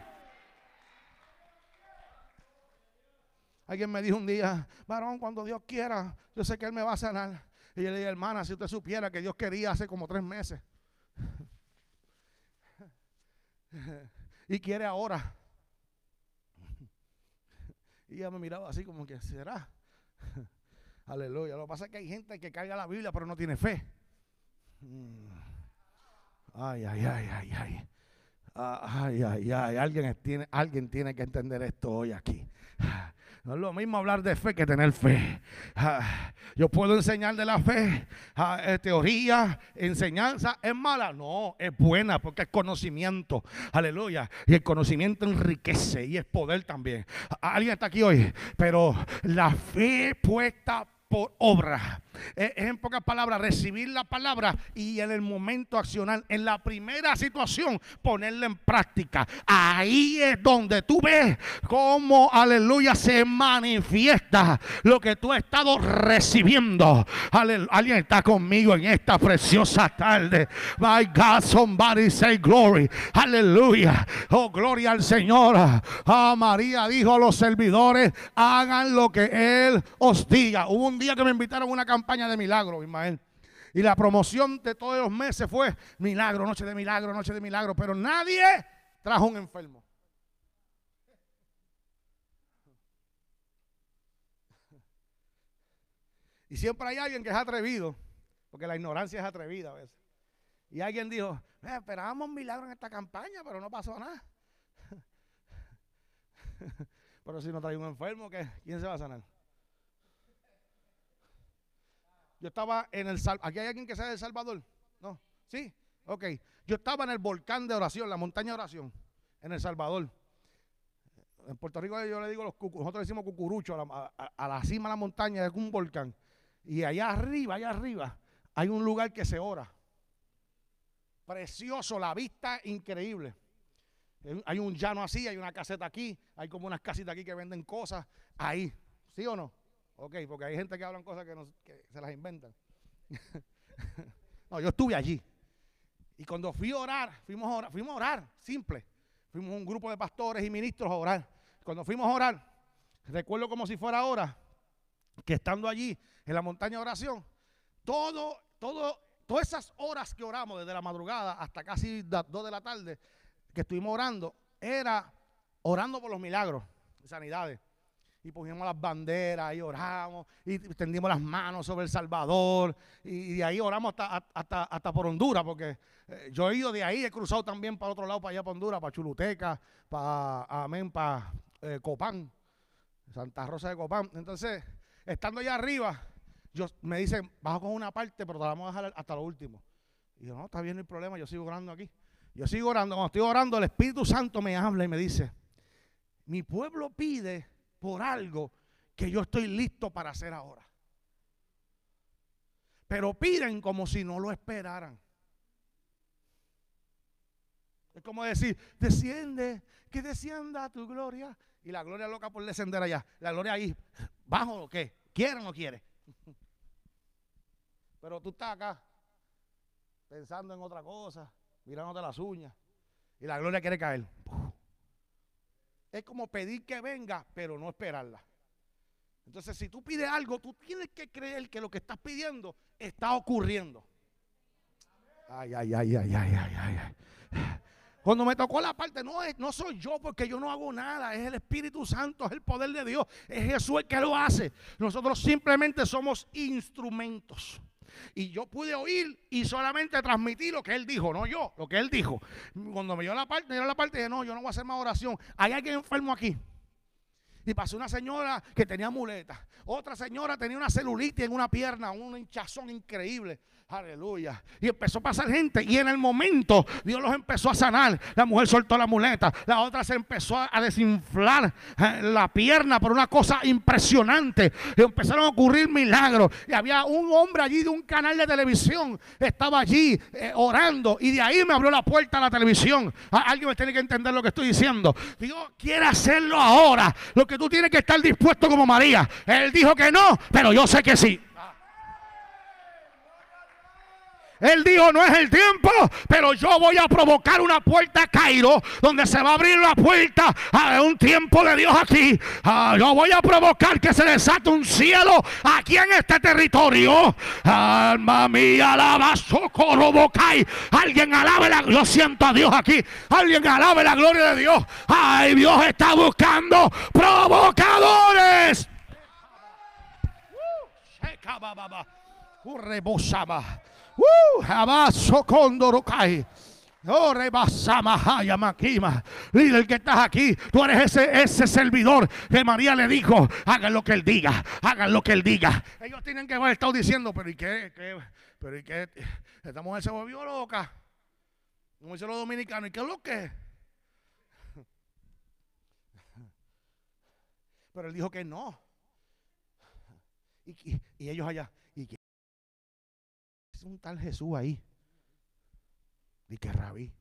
S2: Alguien me dijo un día, varón, cuando Dios quiera, yo sé que Él me va a sanar. Y yo le dije, hermana, si usted supiera que Dios quería hace como tres meses. y quiere ahora. Y ella me miraba así como que, ¿será? Aleluya. Lo que pasa es que hay gente que carga la Biblia pero no tiene fe. Mm. Ay, ay, ay, ay, ay. Ay, ay, ay. Alguien tiene, alguien tiene que entender esto hoy aquí. No es lo mismo hablar de fe que tener fe. Yo puedo enseñar de la fe. Eh, teoría, enseñanza, ¿es mala? No, es buena porque es conocimiento. Aleluya. Y el conocimiento enriquece y es poder también. Alguien está aquí hoy, pero la fe puesta por obra. Es en pocas palabras, recibir la palabra y en el momento accionar, en la primera situación, ponerla en práctica. Ahí es donde tú ves cómo, aleluya, se manifiesta lo que tú has estado recibiendo. Alguien está conmigo en esta preciosa tarde. My God, somebody say glory. Aleluya. Oh, gloria al Señor. Ah, María dijo a los servidores, hagan lo que Él os diga. Hubo un día que me invitaron a una campaña de milagro, Ismael. Y la promoción de todos los meses fue milagro, noche de milagro, noche de milagro. Pero nadie trajo un enfermo. Y siempre hay alguien que es atrevido, porque la ignorancia es atrevida a veces. Y alguien dijo, esperábamos un milagro en esta campaña, pero no pasó nada. pero si no trae un enfermo, ¿quién se va a sanar? Yo estaba en el Salvador. ¿Aquí hay alguien que sea de El Salvador? ¿No? ¿Sí? Ok. Yo estaba en el volcán de oración, la montaña de oración, en El Salvador. En Puerto Rico yo le digo los nosotros decimos cucurucho, a la, cima de la montaña es un volcán. Y allá arriba, allá arriba, hay un lugar que se ora. Precioso, la vista increíble. Hay un llano así, hay una caseta aquí, hay como unas casitas aquí que venden cosas. Ahí, ¿sí o no? Ok, porque hay gente que hablan cosas que, se las inventan. no, yo estuve allí. Y cuando fui a orar, fuimos a orar, fuimos a orar, simple. Fuimos un grupo de pastores y ministros a orar. Cuando fuimos a orar, recuerdo como si fuera ahora, que estando allí en la montaña de oración, todo, todo, todas esas horas que oramos desde la madrugada hasta casi las 2 de la tarde, que estuvimos orando, era orando por los milagros sanidades y poníamos las banderas y oramos y tendimos las manos sobre El Salvador y, de ahí oramos hasta, hasta, por Honduras porque eh, yo he ido de ahí, he cruzado también para otro lado, para allá para Honduras, para Chuluteca, para Amén, para eh, Copán, Santa Rosa de Copán. Entonces, estando allá arriba, yo, me dicen, bajo con una parte, pero te la vamos a dejar hasta lo último. Y yo, no, está bien el problema, yo sigo orando aquí. Yo sigo orando, cuando estoy orando, el Espíritu Santo me habla y me dice, mi pueblo pide por algo que yo estoy listo para hacer ahora. Pero piden como si no lo esperaran. Es como decir, desciende, que descienda tu gloria. Y la gloria loca por descender allá. La gloria ahí, bajo o qué, quiere o no quiere. Pero tú estás acá pensando en otra cosa, mirándote las uñas. Y la gloria quiere caer es como pedir que venga, pero no esperarla. Entonces, si tú pides algo, tú tienes que creer que lo que estás pidiendo está ocurriendo. Ay, ay, ay, ay, ay, ay, ay. Cuando me tocó la parte, no, no soy yo porque yo no hago nada, es el Espíritu Santo, es el poder de Dios, es Jesús el que lo hace. Nosotros simplemente somos instrumentos. Y yo pude oír y solamente transmitir lo que él dijo, no yo, lo que él dijo. Cuando me dio la parte, me dio la parte, dije, no, yo no voy a hacer más oración. Hay alguien enfermo aquí. Y pasó una señora que tenía muletas. Otra señora tenía una celulitis en una pierna, un hinchazón increíble. Aleluya. Y empezó a pasar gente. Y en el momento Dios los empezó a sanar. La mujer soltó la muleta. La otra se empezó a desinflar eh, la pierna por una cosa impresionante. Y empezaron a ocurrir milagros. Y había un hombre allí de un canal de televisión. Estaba allí eh, orando. Y de ahí me abrió la puerta a la televisión. Alguien me tiene que entender lo que estoy diciendo. Dios quiere hacerlo ahora. Lo que tú tienes que estar dispuesto como María. Él dijo que no, pero yo sé que sí. Él dijo, no es el tiempo, pero yo voy a provocar una puerta a Cairo, donde se va a abrir la puerta a un tiempo de Dios aquí. Ah, yo voy a provocar que se desate un cielo aquí en este territorio. Alma mía, alaba, socorro, bocay. Alguien alabe la Yo siento a Dios aquí. Alguien alabe la gloria de Dios. Ay, Dios está buscando provocadores. Uh, Uh, abaso condorokai. Oh, maquima. Líder que estás aquí, tú eres ese, ese servidor que María le dijo, hagan lo que él diga, hagan lo que él diga. Ellos tienen que haber estado diciendo, pero ¿y qué? Pero ¿y qué? Esta mujer se volvió loca. Como dicen los dominicanos, ¿y qué es lo que? Pero él dijo que no. Y, y ellos allá, un tal Jesús ahí. Y que rabí,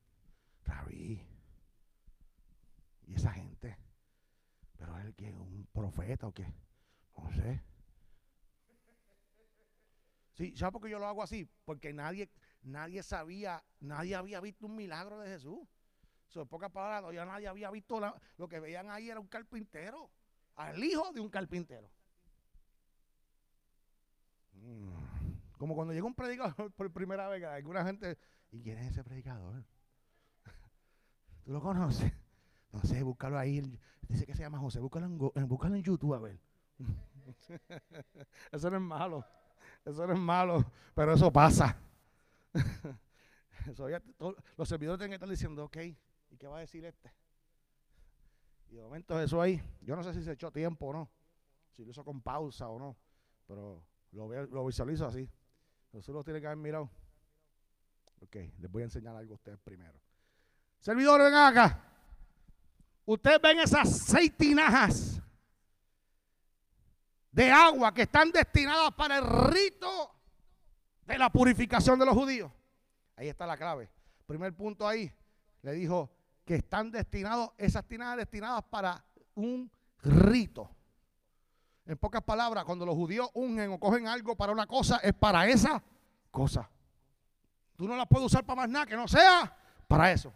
S2: rabí. Y esa gente. Pero él que un profeta o qué. No sé. Sí, ¿sabes por qué yo lo hago así? Porque nadie, nadie sabía, nadie había visto un milagro de Jesús. So, pocas palabras, ya nadie había visto lo que veían ahí era un carpintero. Al hijo de un carpintero. Mm. Como cuando llega un predicador por primera vez, alguna gente, ¿y quién es ese predicador? ¿Tú lo conoces? No sé, búscalo ahí. Dice que se llama José, búscalo en, búscalo en YouTube a ver. eso no es malo. Eso no es malo, pero eso pasa. los servidores tienen que estar diciendo, ok, ¿y qué va a decir este? Y de momento eso ahí, yo no sé si se echó tiempo o no, si lo hizo con pausa o no, pero lo, lo visualizo así. Nosotros tiene que haber mirado. Ok, les voy a enseñar algo a ustedes primero. Servidores, ven acá. Ustedes ven esas seis tinajas de agua que están destinadas para el rito de la purificación de los judíos. Ahí está la clave. Primer punto ahí, le dijo que están destinados, esas tinajas destinadas para un rito. En pocas palabras, cuando los judíos ungen o cogen algo para una cosa, es para esa cosa. Tú no la puedes usar para más nada que no sea para eso.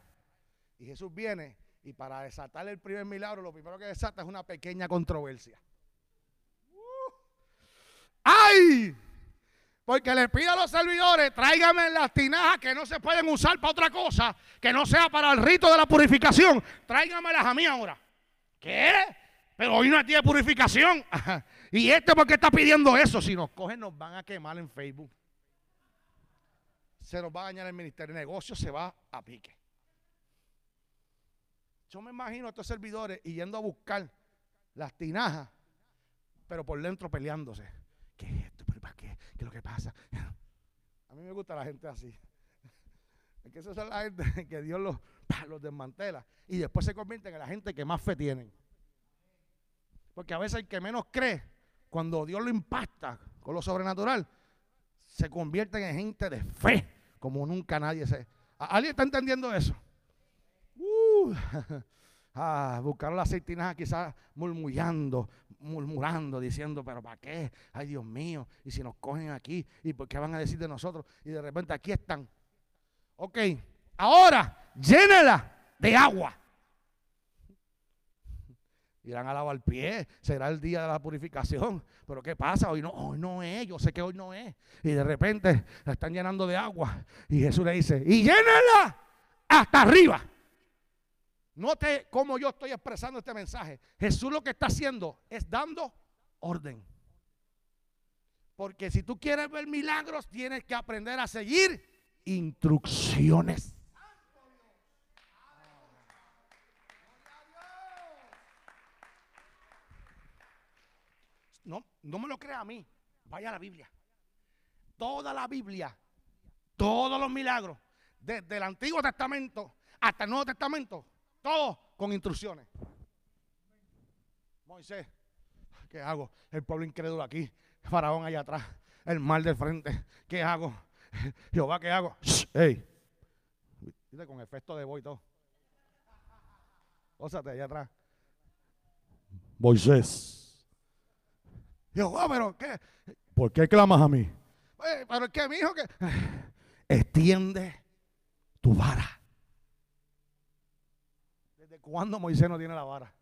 S2: Y Jesús viene y para desatar el primer milagro, lo primero que desata es una pequeña controversia. Uh. ¡Ay! Porque le pido a los servidores, tráigame las tinajas que no se pueden usar para otra cosa, que no sea para el rito de la purificación. Tráigamelas a mí ahora. ¿Qué? Pero hoy no es día de purificación. ¿Y este por qué está pidiendo eso? Si nos cogen, nos van a quemar en Facebook. Se nos va a dañar el ministerio de negocios, se va a pique. Yo me imagino a estos servidores yendo a buscar las tinajas, pero por dentro peleándose. ¿Qué es esto? ¿Para qué? ¿Qué es lo que pasa? A mí me gusta la gente así. Es que esa es la gente que Dios los, los desmantela y después se convierten en la gente que más fe tienen. Porque a veces el que menos cree, cuando Dios lo impacta con lo sobrenatural, se convierte en gente de fe, como nunca nadie se. ¿Alguien está entendiendo eso? Uh, ah, buscaron las aceitinas quizás murmullando, murmurando, diciendo, pero ¿para qué? Ay, Dios mío, y si nos cogen aquí, ¿y por qué van a decir de nosotros? Y de repente aquí están. Ok, ahora llénela de agua irán al agua al pie, será el día de la purificación. Pero ¿qué pasa? Hoy no, hoy no es, yo sé que hoy no es. Y de repente la están llenando de agua. Y Jesús le dice, y llénela hasta arriba. Note cómo yo estoy expresando este mensaje. Jesús lo que está haciendo es dando orden. Porque si tú quieres ver milagros, tienes que aprender a seguir instrucciones. No, me lo crea a mí, vaya a la Biblia. Toda la Biblia, todos los milagros, desde el Antiguo Testamento hasta el Nuevo Testamento, todo con instrucciones. Moisés, ¿qué hago? El pueblo incrédulo aquí, Faraón allá atrás, el mal del frente, ¿qué hago? Jehová, ¿qué hago? ¡Ey! Con efecto de voz y todo. Ósate allá atrás. Moisés. Yo, oh, pero ¿qué? ¿Por qué clamas a mí? Eh, pero es que mi hijo que... extiende tu vara. ¿Desde cuándo Moisés no tiene la vara?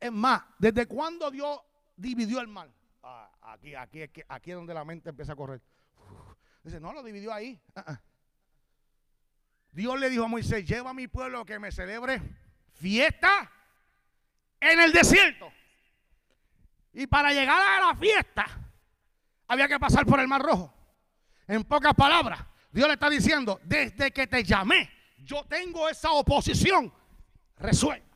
S2: Es más, ¿desde cuándo Dios dividió el mar? Ah, aquí, aquí, aquí, aquí es donde la mente empieza a correr. dice, no, lo dividió ahí. Ah, ah. Dios le dijo a Moisés, lleva a mi pueblo que me celebre fiesta en el desierto. Y para llegar a la fiesta había que pasar por el Mar Rojo. En pocas palabras, Dios le está diciendo, desde que te llamé, yo tengo esa oposición resuelta.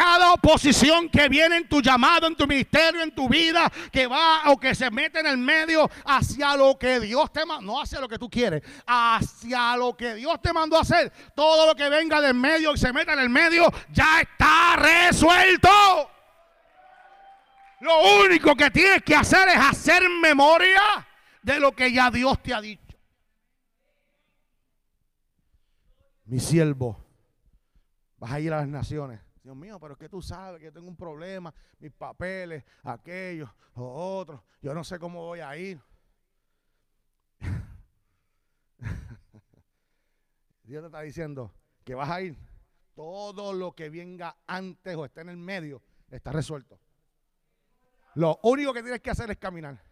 S2: Cada oposición que viene en tu llamado, en tu ministerio, en tu vida, que va o que se mete en el medio hacia lo que Dios te mandó, no hacia lo que tú quieres, hacia lo que Dios te mandó a hacer, todo lo que venga del medio y se meta en el medio, ya está resuelto. Lo único que tienes que hacer es hacer memoria de lo que ya Dios te ha dicho. Mi siervo, vas a ir a las naciones Dios mío, pero es que tú sabes que yo tengo un problema, mis papeles, aquellos, los otros, yo no sé cómo voy a ir. Dios te está diciendo que vas a ir. Todo lo que venga antes o esté en el medio está resuelto. Lo único que tienes que hacer es caminar.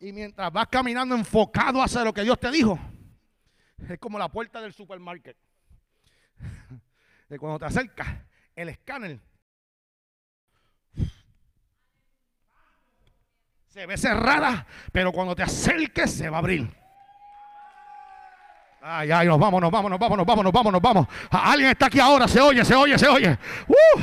S2: Y mientras vas caminando enfocado hacia lo que Dios te dijo, es como la puerta del supermercado de cuando te acercas, el escáner se ve cerrada, pero cuando te acerques se va a abrir. Ay, ay, nos vamos, nos vamos, nos vamos, nos vamos, nos vamos. Alguien está aquí ahora, se oye, se oye, se oye. Uh,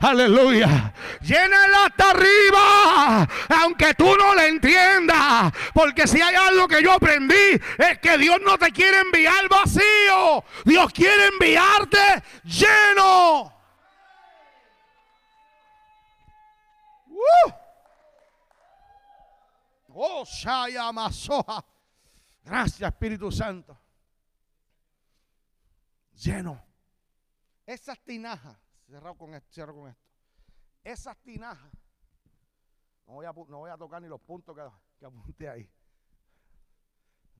S2: aleluya. Llénala hasta arriba, aunque tú no le entiendas. Porque si hay algo que yo aprendí, es que Dios no te quiere enviar vacío. Dios quiere enviarte lleno. Uh. Oh, Shaya. Gracias, Espíritu Santo lleno. Esas tinajas, cerrado con esto, cierro con esto. Esas tinajas, no voy a, tocar ni los puntos que, que apunté ahí.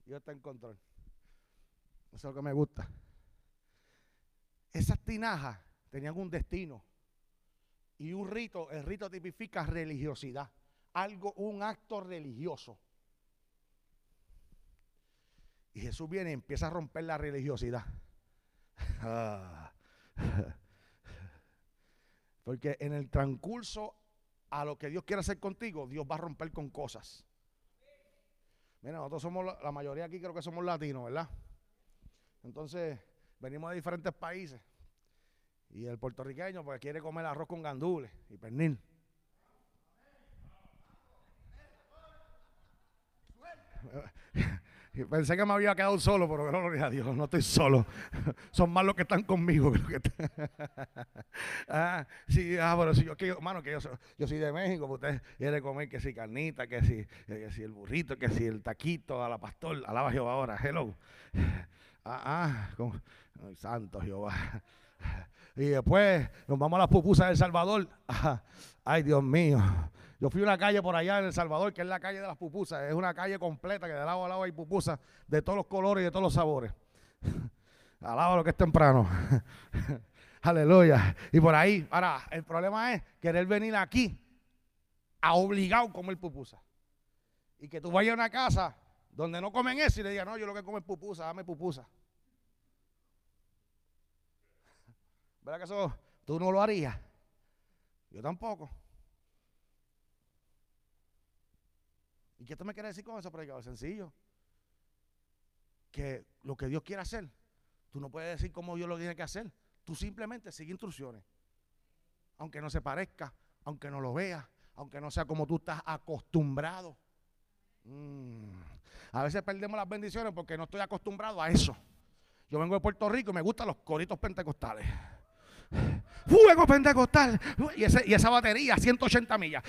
S2: Dios está en control. Eso es lo que me gusta. Esas tinajas tenían un destino y un rito. El rito tipifica religiosidad, algo, un acto religioso. Y Jesús viene y empieza a romper la religiosidad. Ah. Porque en el transcurso a lo que Dios quiere hacer contigo, Dios va a romper con cosas. Mira, nosotros somos, la mayoría aquí creo que somos latinos, ¿verdad? Entonces, venimos de diferentes países. Y el puertorriqueño pues quiere comer arroz con gandules y pernil. Pensé que me había quedado solo, pero gloria a Dios, no estoy solo. Son más los que están conmigo. Que ah, sí, ah, pero si yo, que, hermano, que yo, yo soy de México, pues usted quiere comer que si carnita, que si, que si el burrito, que si el taquito, a la pastor, alaba Jehová ahora, hello. Ah, ah, santo Jehová. Y después nos vamos a las pupusas del Salvador. ay, Dios mío. Yo fui a una calle por allá en El Salvador, que es la calle de las pupusas. Es una calle completa que de lado a lado hay pupusas de todos los colores y de todos los sabores. Alaba lo que es temprano. Aleluya. Y por ahí, ahora, el problema es querer venir aquí a obligado a comer pupusa. Y que tú vayas a una casa donde no comen eso y le digas, no, yo lo que como es pupusa, dame pupusa. ¿Verdad que eso tú no lo harías? Yo tampoco. ¿Y qué tú me quieres decir con eso, predicador? Sencillo. Que lo que Dios quiere hacer, tú no puedes decir cómo Dios lo tiene que hacer. Tú simplemente sigue instrucciones. Aunque no se parezca, aunque no lo veas, aunque no sea como tú estás acostumbrado. Mm. A veces perdemos las bendiciones porque no estoy acostumbrado a eso. Yo vengo de Puerto Rico y me gustan los coritos pentecostales. Fuego pentecostal. Y, y esa batería, 180 millas.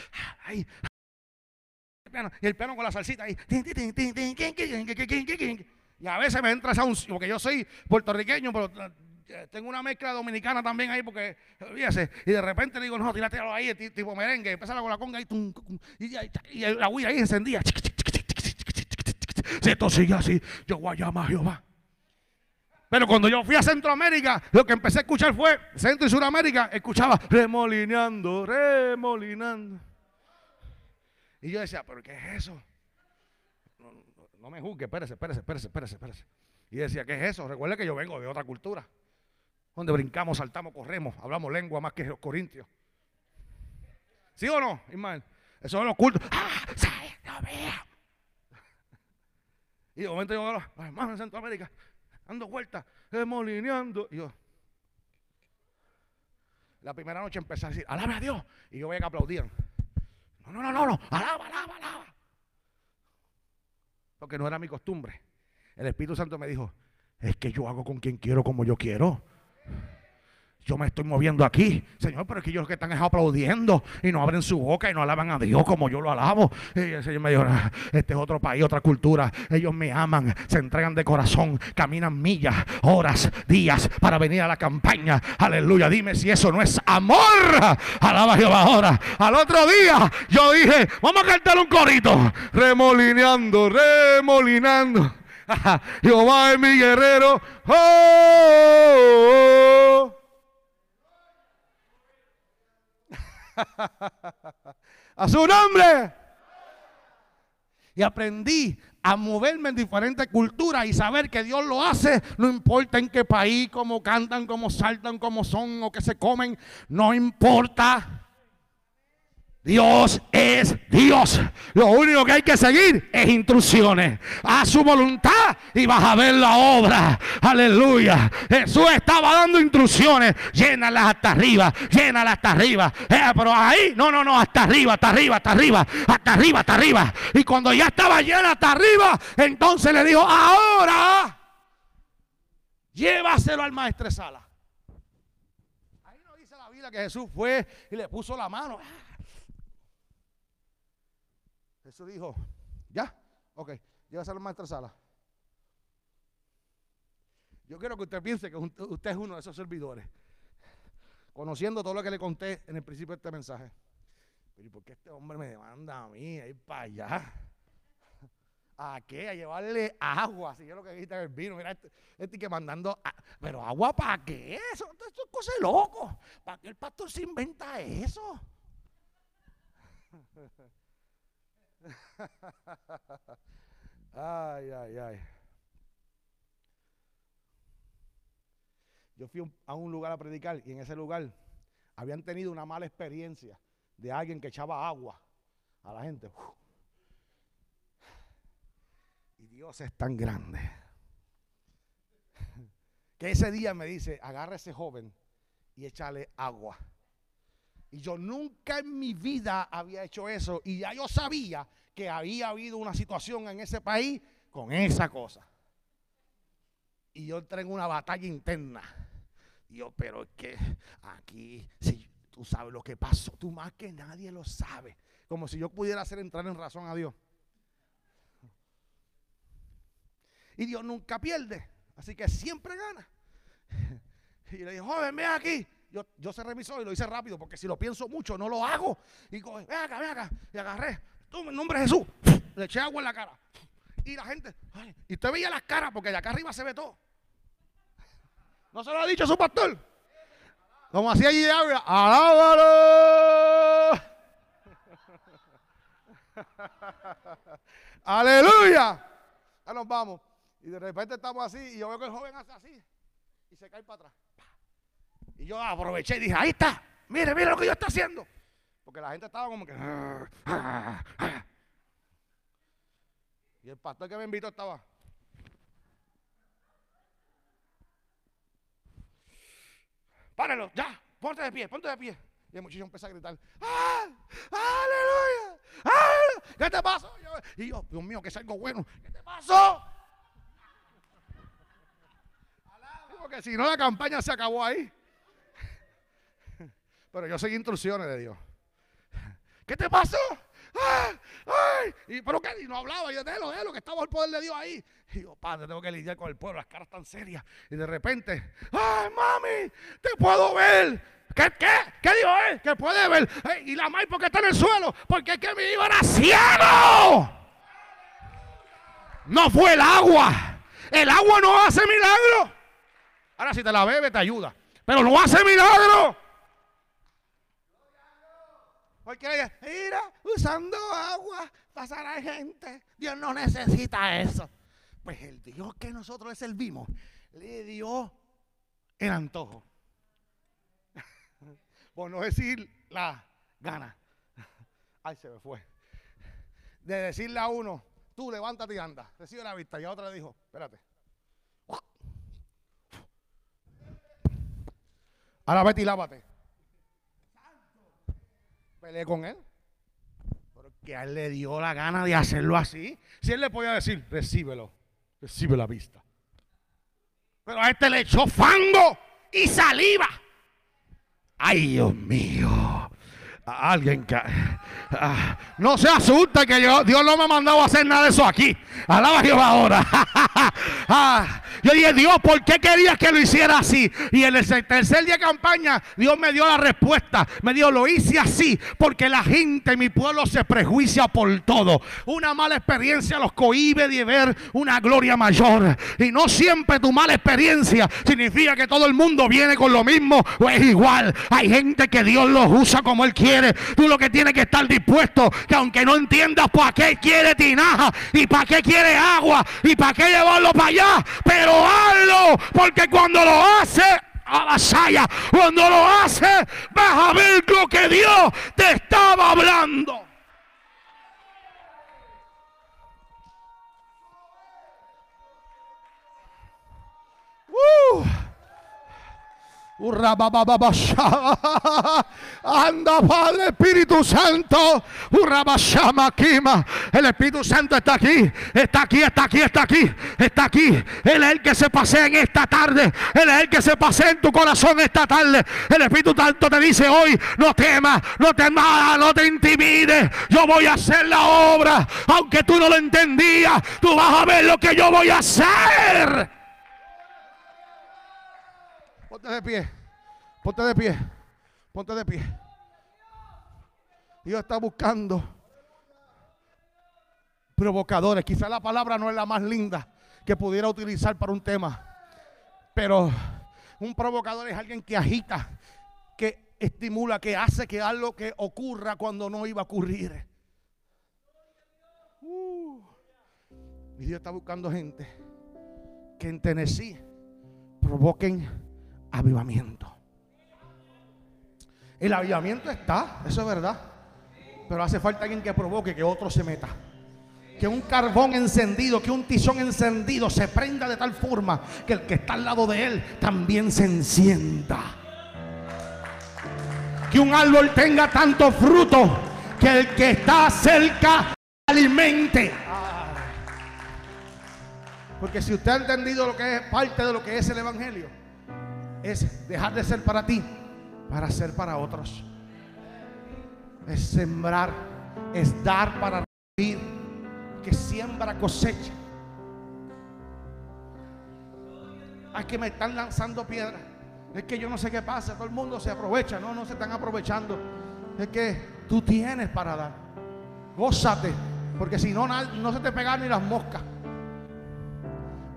S2: Y el piano con la salsita ahí. Y a veces me entra esa unción, porque yo soy puertorriqueño, pero eh, tengo una mezcla dominicana también ahí porque, fíjese, y de repente le digo, no, tíratelo ahí, tipo merengue, empieza con la conga ahí, y, la huilla ahí encendía. Si esto sigue así, yo voy a llamar a Jehová. Pero cuando yo fui a Centroamérica, lo que empecé a escuchar fue Centro y Suramérica, escuchaba remolineando, remolinando. Y yo decía, ¿pero qué es eso? No, me juzgue, espérese, espérese, espérese, espérese, espérese. Y decía, ¿qué es eso? Recuerde que yo vengo de otra cultura, donde brincamos, saltamos, corremos, hablamos lengua más que los corintios. ¿Sí o no, Ismael? Eso son los cultos. ¡Ah! Y de momento yo veo a hermanos en Centroamérica, dando vueltas, remolineando. Y yo, la primera noche empecé a decir, alaba a Dios. Y yo veía que aplaudían. No, no, no, no, no, alaba, alaba, alaba. Porque no era mi costumbre. El Espíritu Santo me dijo, es que yo hago con quien quiero como yo quiero. Yo me estoy moviendo aquí, Señor, pero es que ellos que están aplaudiendo y no abren su boca y no alaban a Dios como yo lo alabo. Y el Señor me dijo, ah, este es otro país, otra cultura. Ellos me aman, se entregan de corazón, caminan millas, horas, días para venir a la campaña. Aleluya, dime si eso no es amor. Alaba a Jehová ahora. Al otro día yo dije, vamos a cantar un corito. Remolineando, remolinando. Jehová es mi guerrero. oh. oh, oh. a su nombre. Y aprendí a moverme en diferentes culturas y saber que Dios lo hace, no importa en qué país, cómo cantan, cómo saltan, cómo son o qué se comen, no importa. Dios es Dios. Lo único que hay que seguir es instrucciones. A su voluntad y vas a ver la obra. Aleluya. Jesús estaba dando instrucciones. Llénalas hasta arriba. Llénalas hasta arriba. Eh, pero ahí, no, no, no, hasta arriba, hasta arriba, hasta arriba, hasta arriba, hasta arriba. Y cuando ya estaba llena hasta arriba, entonces le dijo, ahora llévaselo al maestresala. Ahí no dice la vida que Jesús fue y le puso la mano. Jesús dijo, ¿ya? Ok, llévase a la maestra sala. Yo quiero que usted piense que usted es uno de esos servidores. Conociendo todo lo que le conté en el principio de este mensaje. Pero ¿y por qué este hombre me demanda a mí a ir para allá? ¿A qué? A llevarle agua. Si yo lo que dijiste el vino. Mira, este, este que mandando. Pero agua para qué? Eso, eso es cosa loco. ¿Para qué el pastor se inventa eso? Ay, ay, ay. Yo fui a un lugar a predicar y en ese lugar habían tenido una mala experiencia de alguien que echaba agua a la gente. Y Dios es tan grande que ese día me dice, agarra a ese joven y échale agua. Y yo nunca en mi vida había hecho eso. Y ya yo sabía que había habido una situación en ese país con esa cosa. Y yo entré en una batalla interna. Y yo, pero es que aquí, si tú sabes lo que pasó, tú más que nadie lo sabe. Como si yo pudiera hacer entrar en razón a Dios. Y Dios nunca pierde. Así que siempre gana. Y le dije, joven, ven aquí yo, yo se revisó y lo hice rápido porque si lo pienso mucho no lo hago. Y ven acá, ven acá. Y agarré, tú en nombre de Jesús, le eché agua en la cara. Y la gente, y usted veía las caras porque de acá arriba se ve todo. ¿No se lo ha dicho su pastor? Como hacía allí alábalo. Aleluya. Ya nos vamos. Y de repente estamos así y yo veo que el joven hace así y se cae para atrás. Y yo aproveché y dije, ahí está, mire, mire lo que yo estoy haciendo. Porque la gente estaba como que... Ah, ah, ah". Y el pastor que me invitó estaba... Páralo, ya, ponte de pie, ponte de pie. Y el muchacho empezó a gritar, ¡Ah! ¡Aleluya! ¡Aleluya! ¿Qué te pasó? Y yo, Dios mío, que es algo bueno. ¿Qué te pasó? Porque si no, la campaña se acabó ahí. Pero yo seguí instrucciones de Dios. ¿Qué te pasó? ¡Ay! ¡Ay! Y, ¿Pero qué? Y no hablaba. Y yo, déjalo, déjalo, que estaba el poder de Dios ahí. Y yo, padre, tengo que lidiar con el pueblo, las caras tan serias. Y de repente, ¡ay, mami! ¡Te puedo ver! ¿Qué, qué? ¿Qué dijo él? Que puede ver. Y la May, ¿por qué está en el suelo? Porque es que mi hijo era ciego. No fue el agua. El agua no hace milagro. Ahora si te la bebe te ayuda. Pero no hace milagro. Porque mira, usando agua pasará gente. Dios no necesita eso. Pues el Dios que nosotros le servimos le dio el antojo. Por no decir la gana. Ay, se me fue. De decirle a uno, tú levántate y anda. Recibe la vista. Y a otra le dijo, espérate. Ahora vete y lávate. Peleé con él. Porque a él le dio la gana de hacerlo así. Si él le podía decir, recíbelo, recibe la vista. Pero a este le echó fango y saliva. Ay, Dios mío. Alguien que. ah, no se asusta que yo, Dios no me ha mandado a hacer nada de eso aquí. Alaba Jehová ahora. Ah, yo dije, Dios, ¿por qué querías que lo hiciera así? Y en el tercer día de campaña, Dios me dio la respuesta. Me dijo, lo hice así porque la gente, mi pueblo, se prejuicia por todo. Una mala experiencia los cohíbe de ver una gloria mayor. Y no siempre tu mala experiencia significa que todo el mundo viene con lo mismo o es igual. Hay gente que Dios los usa como Él quiere. Tú lo que tienes que estar dispuesto, que aunque no entiendas para qué quiere tinaja y para qué quiere agua y para qué llevarlo para allá, pero hazlo, porque cuando lo hace, avasalla, cuando lo hace, vas a ver lo que Dios te estaba hablando. Uh. Anda, Padre Espíritu Santo. El Espíritu Santo está aquí. Está aquí, está aquí, está aquí. Está aquí. Él es el que se pasea en esta tarde. Él es el que se pasea en tu corazón esta tarde. El Espíritu Santo te dice hoy: no temas, no temas, no te intimides. Yo voy a hacer la obra. Aunque tú no lo entendías, tú vas a ver lo que yo voy a hacer. Ponte de pie. Ponte de pie. Ponte de pie. Dios está buscando provocadores. Quizá la palabra no es la más linda que pudiera utilizar para un tema. Pero un provocador es alguien que agita, que estimula, que hace que algo que ocurra cuando no iba a ocurrir. Uh. Y Dios está buscando gente que en Tennessee provoquen avivamiento. El avivamiento está, eso es verdad. Pero hace falta alguien que provoque que otro se meta. Que un carbón encendido, que un tizón encendido se prenda de tal forma que el que está al lado de él también se encienda. Que un árbol tenga tanto fruto que el que está cerca alimente. Porque si usted ha entendido lo que es parte de lo que es el Evangelio, es dejar de ser para ti para ser para otros. Es sembrar, es dar para recibir, que siembra cosecha. Hay que me están lanzando piedras. Es que yo no sé qué pasa, todo el mundo se aprovecha, no, no se están aprovechando. Es que tú tienes para dar. Gózate, porque si no, no se te pegan ni las moscas.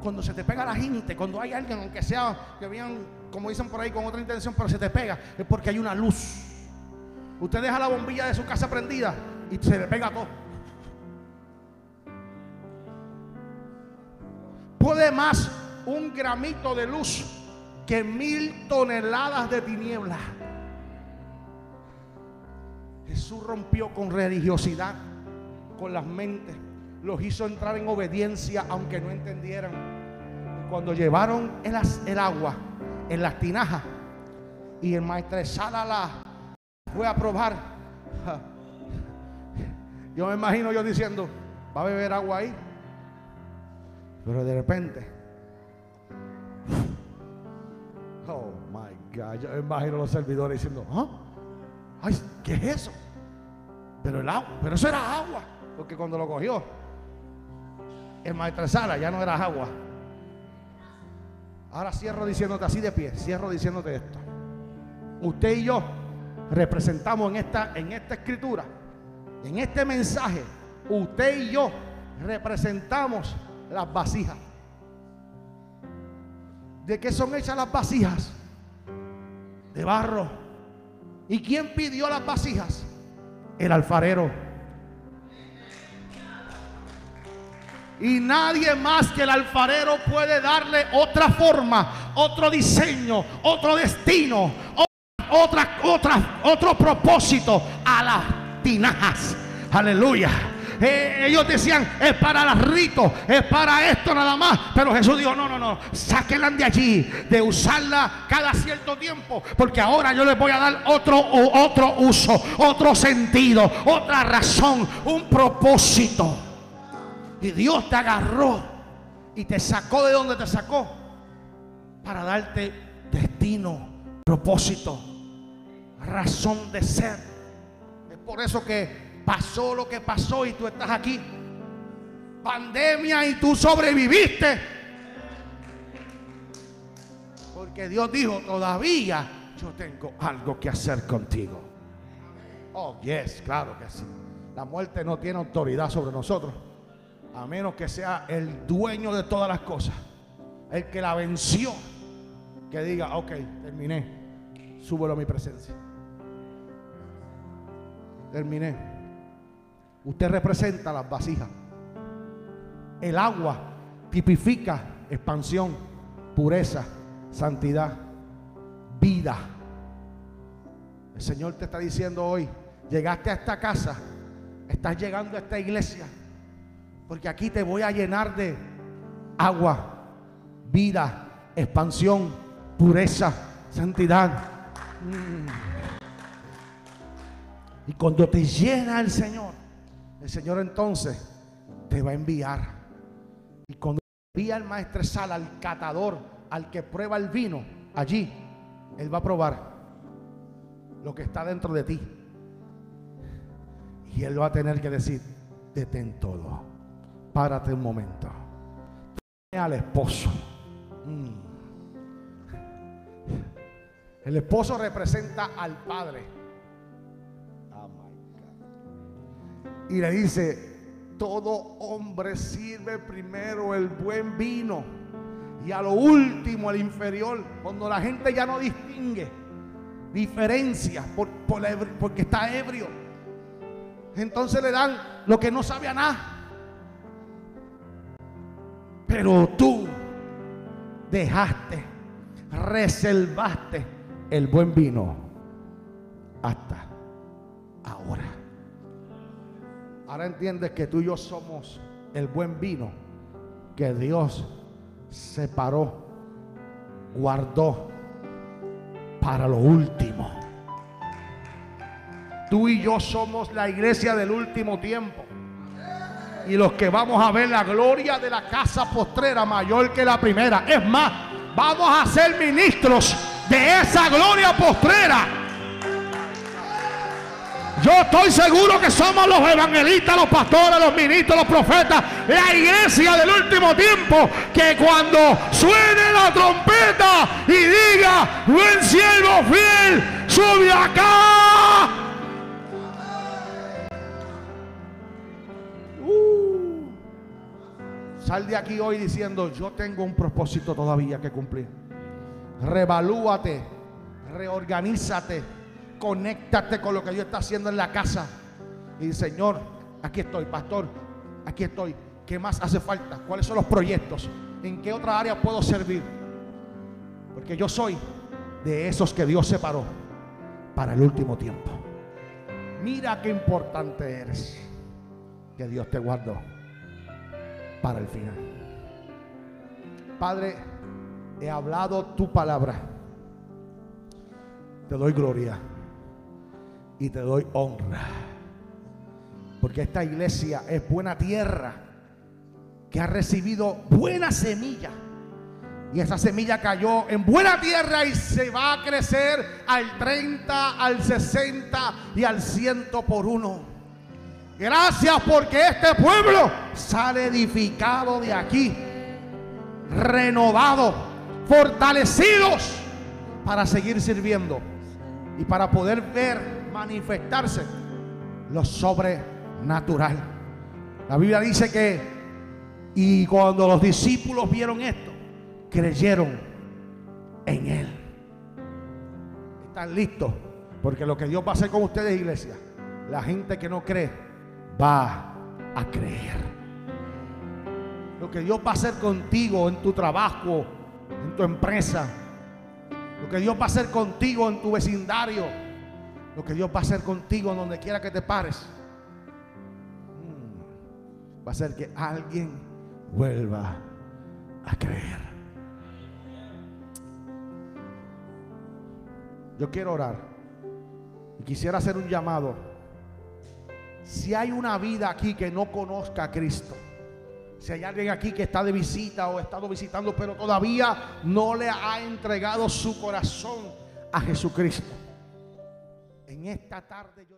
S2: Cuando se te pega la gente, cuando hay alguien, aunque sea que vean como dicen por ahí, con otra intención, pero se te pega, es porque hay una luz. Usted deja la bombilla de su casa prendida y se le pega todo. Puede más un gramito de luz que mil toneladas de tiniebla. Jesús rompió con religiosidad, con las mentes, los hizo entrar en obediencia aunque no entendieran. Cuando llevaron el, el agua, en las tinajas. Y el maestro Salala fue a probar. Yo me imagino yo diciendo, ¿va a beber agua ahí? Pero de repente, oh my God, yo me imagino los servidores diciendo, ¿ah? Ay, ¿qué es eso? Pero el agua, pero eso era agua. Porque cuando lo cogió, el maestro Sala ya no era agua. Ahora cierro diciéndote así de pie, cierro diciéndote esto. Usted y yo representamos en esta, en esta escritura, en este mensaje, usted y yo representamos las vasijas. ¿De qué son hechas las vasijas? De barro. ¿Y quién pidió las vasijas? El alfarero. Y nadie más que el alfarero puede darle otra forma, otro diseño, otro destino, otra, otra, otro propósito a las tinajas. Aleluya. Eh, ellos decían, es para el rito, es para esto nada más. Pero Jesús dijo, no, no, no, sáquenla de allí, de usarla cada cierto tiempo. Porque ahora yo les voy a dar otro, otro uso, otro sentido, otra razón, un propósito. Y Dios te agarró y te sacó de donde te sacó para darte destino, propósito, razón de ser. Es por eso que pasó lo que pasó y tú estás aquí. Pandemia y tú sobreviviste. Porque Dios dijo, todavía yo tengo algo que hacer contigo. Oh, yes, claro que sí. La muerte no tiene autoridad sobre nosotros. A menos que sea el dueño de todas las cosas. El que la venció. Que diga, ok, terminé. Súbelo a mi presencia. Terminé. Usted representa las vasijas. El agua tipifica expansión, pureza, santidad, vida. El Señor te está diciendo hoy, llegaste a esta casa, estás llegando a esta iglesia, porque aquí te voy a llenar de agua, vida, expansión, pureza, santidad. Mm. Y cuando te llena el Señor, el Señor entonces te va a enviar. Y cuando envía el maestresal al catador, al que prueba el vino, allí, Él va a probar lo que está dentro de ti. Y Él va a tener que decir, detén todo, párate un momento. Al esposo. Mm. El esposo representa al padre. y le dice, todo hombre sirve primero el buen vino y a lo último el inferior, cuando la gente ya no distingue diferencia por, porque está ebrio. Entonces le dan lo que no sabe a nada. Pero tú dejaste, reservaste el buen vino hasta ahora. Ahora entiendes que tú y yo somos el buen vino que Dios separó, guardó para lo último. Tú y yo somos la iglesia del último tiempo. Y los que vamos a ver la gloria de la casa postrera mayor que la primera. Es más, vamos a ser ministros de esa gloria postrera. Yo estoy seguro que somos los evangelistas, los pastores, los ministros, los profetas, la iglesia del último tiempo, que cuando suene la trompeta y diga, buen siervo fiel, sube acá. Sal de aquí hoy diciendo, yo tengo un propósito todavía que cumplir. Revalúate, reorganízate conéctate con lo que Dios está haciendo en la casa. Y Señor, aquí estoy, pastor, aquí estoy. ¿Qué más hace falta? ¿Cuáles son los proyectos? ¿En qué otra área puedo servir? Porque yo soy de esos que Dios separó para el último tiempo. Mira qué importante eres. Que Dios te guardó para el final. Padre, he hablado tu palabra. Te doy gloria y te doy honra. Porque esta iglesia es buena tierra que ha recibido buena semilla. Y esa semilla cayó en buena tierra y se va a crecer al 30, al 60 y al 100 por uno. Gracias porque este pueblo sale edificado de aquí, renovado, fortalecidos para seguir sirviendo y para poder ver manifestarse lo sobrenatural. La Biblia dice que, y cuando los discípulos vieron esto, creyeron en Él. Están listos, porque lo que Dios va a hacer con ustedes, iglesia, la gente que no cree va a creer. Lo que Dios va a hacer contigo en tu trabajo, en tu empresa, lo que Dios va a hacer contigo en tu vecindario, lo que Dios va a hacer contigo en donde quiera que te pares, mm, va a ser que alguien vuelva a creer. Yo quiero orar y quisiera hacer un llamado. Si hay una vida aquí que no conozca a Cristo, si hay alguien aquí que está de visita o ha estado visitando, pero todavía no le ha entregado su corazón a Jesucristo. En esta tarde yo